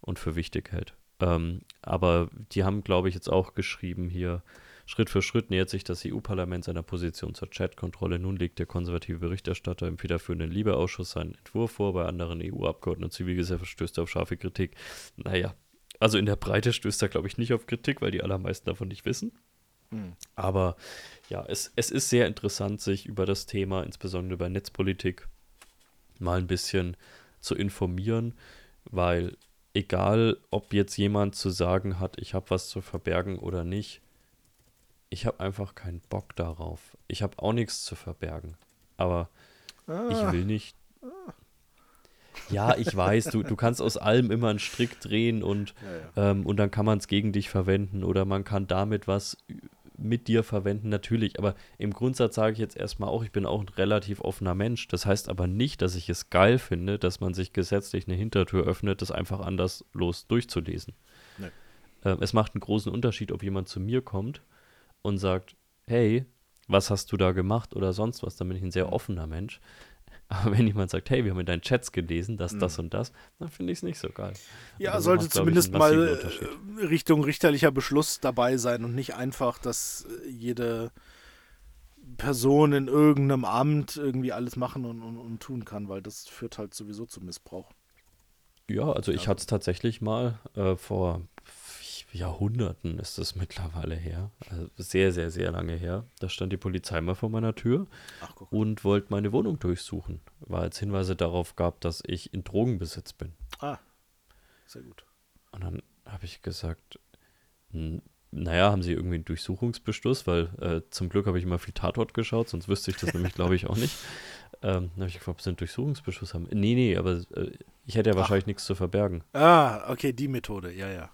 und für wichtig hält. Ähm, aber die haben, glaube ich, jetzt auch geschrieben hier, Schritt für Schritt nähert sich das EU-Parlament seiner Position zur Chatkontrolle. Nun legt der konservative Berichterstatter im federführenden Liebeausschuss seinen Entwurf vor. Bei anderen EU-Abgeordneten und Zivilgesellschaft stößt er auf scharfe Kritik. Naja, also in der Breite stößt er, glaube ich, nicht auf Kritik, weil die allermeisten davon nicht wissen. Hm. Aber ja, es, es ist sehr interessant, sich über das Thema, insbesondere über Netzpolitik, mal ein bisschen zu informieren, weil egal ob jetzt jemand zu sagen hat, ich habe was zu verbergen oder nicht, ich habe einfach keinen Bock darauf. Ich habe auch nichts zu verbergen. Aber ah. ich will nicht. Ja, ich weiß, du, du kannst aus allem immer einen Strick drehen und, ja, ja. Ähm, und dann kann man es gegen dich verwenden oder man kann damit was mit dir verwenden, natürlich. Aber im Grundsatz sage ich jetzt erstmal auch, ich bin auch ein relativ offener Mensch. Das heißt aber nicht, dass ich es geil finde, dass man sich gesetzlich eine Hintertür öffnet, das einfach anders los durchzulesen. Nee. Ähm, es macht einen großen Unterschied, ob jemand zu mir kommt und sagt, hey, was hast du da gemacht oder sonst was, dann bin ich ein sehr mhm. offener Mensch. Aber wenn jemand sagt, hey, wir haben in deinen Chats gelesen, dass mhm. das und das, dann finde ich es nicht so geil. Ja, also sollte zumindest mal äh, Richtung richterlicher Beschluss dabei sein und nicht einfach, dass äh, jede Person in irgendeinem Amt irgendwie alles machen und, und, und tun kann, weil das führt halt sowieso zu Missbrauch. Ja, also ich hatte es tatsächlich mal äh, vor, Jahrhunderten ist das mittlerweile her. Also sehr, sehr, sehr lange her. Da stand die Polizei mal vor meiner Tür Ach, und wollte meine Wohnung durchsuchen, weil es Hinweise darauf gab, dass ich in Drogenbesitz bin. Ah, sehr gut. Und dann habe ich gesagt, naja, haben Sie irgendwie einen Durchsuchungsbeschluss, weil äh, zum Glück habe ich immer viel Tatort geschaut, sonst wüsste ich das nämlich, glaube ich, auch nicht. Ähm, dann habe ich gefragt, ob Sie einen Durchsuchungsbeschluss haben. Nee, nee, aber äh, ich hätte ja Ach. wahrscheinlich nichts zu verbergen. Ah, okay, die Methode, ja, ja.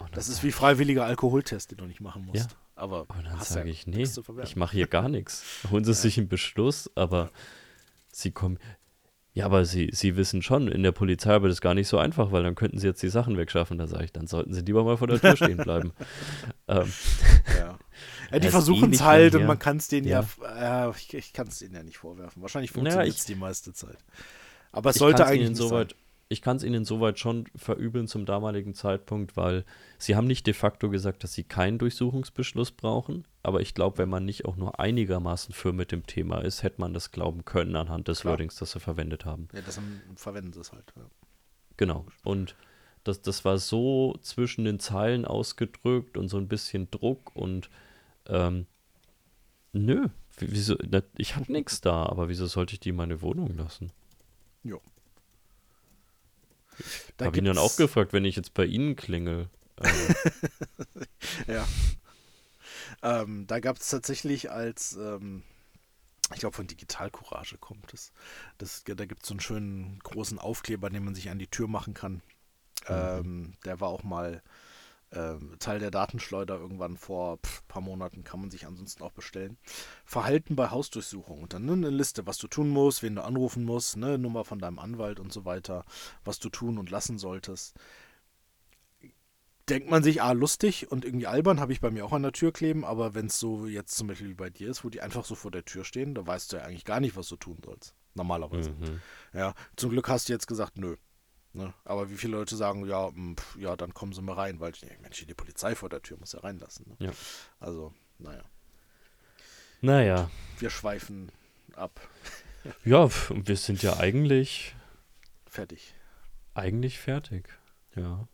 Und Das dann ist wie freiwilliger Alkoholtest, den du nicht machen musst. Ja. Aber Und dann hast sage ja ich, nee, ich mache hier gar nichts. Holen Sie sich einen Beschluss, aber Sie kommen. Ja, aber Sie, Sie wissen schon, in der Polizei wird es gar nicht so einfach, weil dann könnten Sie jetzt die Sachen wegschaffen. Da sage ich, dann sollten Sie lieber mal vor der Tür stehen bleiben. ähm, Ja. ja, die versuchen es halt lang und man kann es denen ja, Ja. äh, ich, ich kann es denen ja nicht vorwerfen. Wahrscheinlich funktioniert es die meiste Zeit. Aber es ich sollte eigentlich Ihnen nicht soweit, sein. Ich kann es Ihnen soweit schon verübeln zum damaligen Zeitpunkt, weil Sie haben nicht de facto gesagt, dass Sie keinen Durchsuchungsbeschluss brauchen. Aber ich glaube, wenn man nicht auch nur einigermaßen für mit dem Thema ist, hätte man das glauben können anhand des Klar. Wordings, das Sie verwendet haben. Ja, das haben- verwenden sie es halt. Ja. Genau. Und das, das war so zwischen den Zeilen ausgedrückt und so ein bisschen Druck und ähm, nö, wie- wieso, ich habe nichts da, aber wieso sollte ich die in meine Wohnung lassen? Da habe ihn dann auch gefragt, wenn ich jetzt bei Ihnen klingel. Äh, Ja. Ähm, da gab es tatsächlich als, ähm, ich glaube von Digital Courage kommt es. Das, da gibt es so einen schönen großen Aufkleber, den man sich an die Tür machen kann. Ähm, der war auch mal ähm, Teil der Datenschleuder irgendwann vor ein paar Monaten, kann man sich ansonsten auch bestellen. Verhalten bei Hausdurchsuchung und dann ne, eine Liste, was du tun musst, wen du anrufen musst, ne, Nummer von deinem Anwalt und so weiter, was du tun und lassen solltest denkt man sich, ah, lustig und irgendwie albern, habe ich bei mir auch an der Tür kleben, aber wenn es so jetzt zum Beispiel wie bei dir ist, wo die einfach so vor der Tür stehen, da weißt du ja eigentlich gar nicht, was du tun sollst. Normalerweise. mhm. Ja, zum Glück hast du jetzt gesagt, nö. Ne? Aber wie viele Leute sagen, ja, mh, pf, ja, dann kommen sie mal rein, weil ja, Mensch, die Polizei vor der Tür muss ja reinlassen. Ne? Ja. Also, naja, Naja, wir schweifen ab. ja, wir sind ja eigentlich, Fertig. eigentlich fertig. Ja.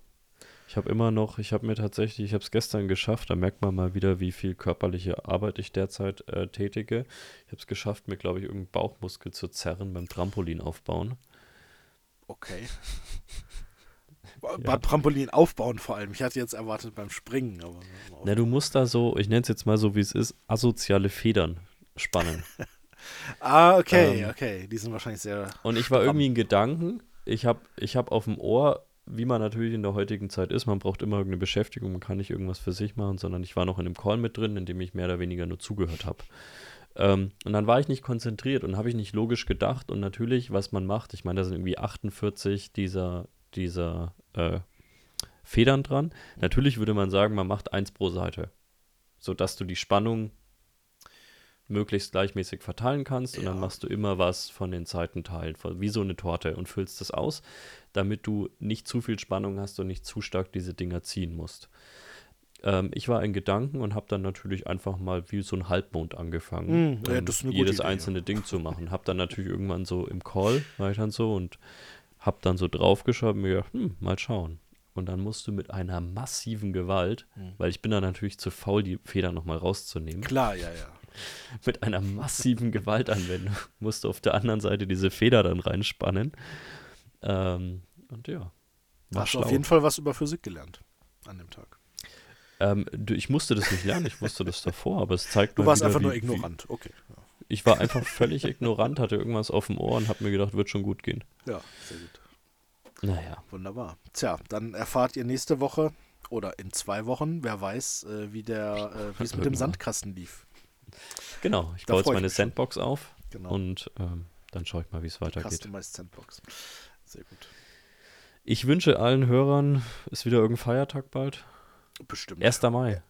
Ich habe immer noch, ich habe mir tatsächlich, ich habe es gestern geschafft, da merkt man mal wieder, wie viel körperliche Arbeit ich derzeit äh, tätige. Ich habe es geschafft, mir, glaube ich, irgendeinen Bauchmuskel zu zerren beim Trampolin aufbauen. Okay. Beim Trampolin aufbauen vor allem. Ich hatte jetzt erwartet beim Springen, aber. Na, du musst da so, ich nenne es jetzt mal so, wie es ist, asoziale Federn spannen. Ah, okay, Ähm, okay. Die sind wahrscheinlich sehr. Und ich war stramm. irgendwie in Gedanken, ich habe ich hab auf dem Ohr, wie man natürlich in der heutigen Zeit ist, man braucht immer irgendeine Beschäftigung, man kann nicht irgendwas für sich machen, sondern ich war noch in einem Call mit drin, in dem ich mehr oder weniger nur zugehört habe. Ähm, und dann war ich nicht konzentriert und habe ich nicht logisch gedacht und natürlich, was man macht, ich meine, da sind irgendwie 48 dieser, dieser äh, Federn dran. Natürlich würde man sagen, man macht eins pro Seite, sodass du die Spannung möglichst gleichmäßig verteilen kannst und dann Ja. machst du immer was von den Seitenteilen, wie so eine Torte und füllst das aus, damit du nicht zu viel Spannung hast und nicht zu stark diese Dinger ziehen musst. Ähm, ich war in Gedanken und habe dann natürlich einfach mal wie so ein Halbmond angefangen, Mm, ja, gute jedes Idee, ja. einzelne Ding zu machen. Habe dann natürlich irgendwann so im Call, war ich dann so und habe dann so draufgeschaut und mir gedacht, hm, mal schauen. Und dann musst du mit einer massiven Gewalt, Mhm. weil ich bin dann natürlich zu faul, die Feder nochmal rauszunehmen, Klar, ja, ja. mit einer massiven Gewaltanwendung musst du auf der anderen Seite diese Feder dann reinspannen. Ähm, und ja, war Hast du schlau. auf jeden Fall was über Physik gelernt an dem Tag. Ähm, du, ich musste das nicht lernen, ich wusste das davor, aber es zeigt Du mal warst wieder, einfach wie, nur Wie, ignorant. Okay. ich war einfach völlig ignorant, hatte irgendwas auf dem Ohr und habe mir gedacht, wird schon gut gehen. Ja. sehr gut. Naja, Wunderbar. Tja, dann erfahrt ihr nächste Woche oder in zwei Wochen, wer weiß, äh, wie der, äh, wie es mit dem Irgendwann. Sandkasten lief. genau. Ich Da baue jetzt meine mich schon. Sandbox auf Genau. und ähm, dann schaue ich mal, wie es weitergeht. Customized Sandbox. Sehr gut. Ich wünsche allen Hörern, ist wieder irgendein Feiertag bald. Bestimmt. 1. Mai.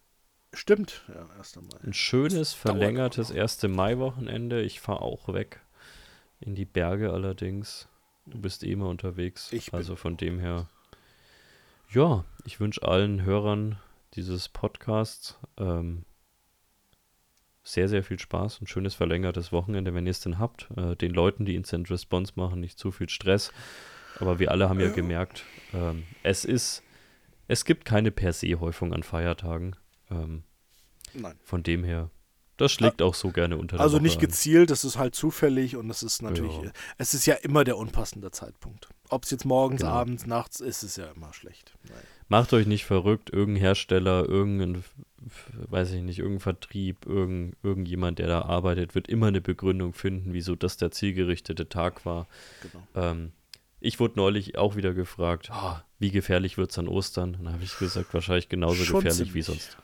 Stimmt. Ja, erst einmal. Ein schönes, verlängertes aber noch. 1. Mai-Wochenende. Ich fahre auch weg. In die Berge allerdings. Du bist eh immer unterwegs. Ich bin also von dem her. Ja, ich wünsche allen Hörern dieses Podcasts ähm, sehr, sehr viel Spaß und schönes verlängertes Wochenende, wenn ihr es denn habt. Äh, den Leuten, die Instant Response machen, nicht zu viel Stress. Aber wir alle haben ja Ja. gemerkt, ähm, es ist es gibt keine per se Häufung an Feiertagen. Ähm, Nein. von dem her, das schlägt auch so gerne unter Also Woche nicht gezielt, das ist halt zufällig und es ist natürlich, Ja. es ist ja immer der unpassende Zeitpunkt. Ob es jetzt morgens, Genau. abends, nachts ist, ist ja immer schlecht. Nein. Macht euch nicht verrückt, irgendein Hersteller, irgendein, weiß ich nicht, irgendein Vertrieb, irgend, irgendjemand, der da arbeitet, wird immer eine Begründung finden, wieso das der zielgerichtete Tag war. Genau. Ähm, ich wurde neulich auch wieder gefragt, ah, wie gefährlich wird es an Ostern? Dann habe ich gesagt, wahrscheinlich genauso Schon gefährlich wie ziemlich. sonst.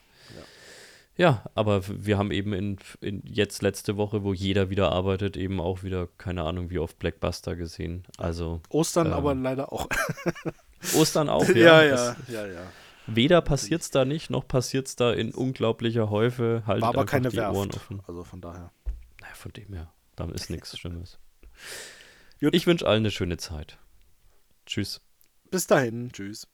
Ja, aber wir haben eben in, in jetzt letzte Woche, wo jeder wieder arbeitet, eben auch wieder, keine Ahnung, wie oft Blackbuster gesehen. Also Ostern Ähm, aber leider auch. Ostern auch, ja, ja. ja, ja, ja. Weder passiert es da nicht, noch passiert es da in unglaublicher Häufe. Haltet War aber keine die Ohren offen. Also von daher. Naja, von dem her. Da ist nichts Schlimmes. Gut. Ich wünsche allen eine schöne Zeit. Tschüss. Bis dahin. Tschüss.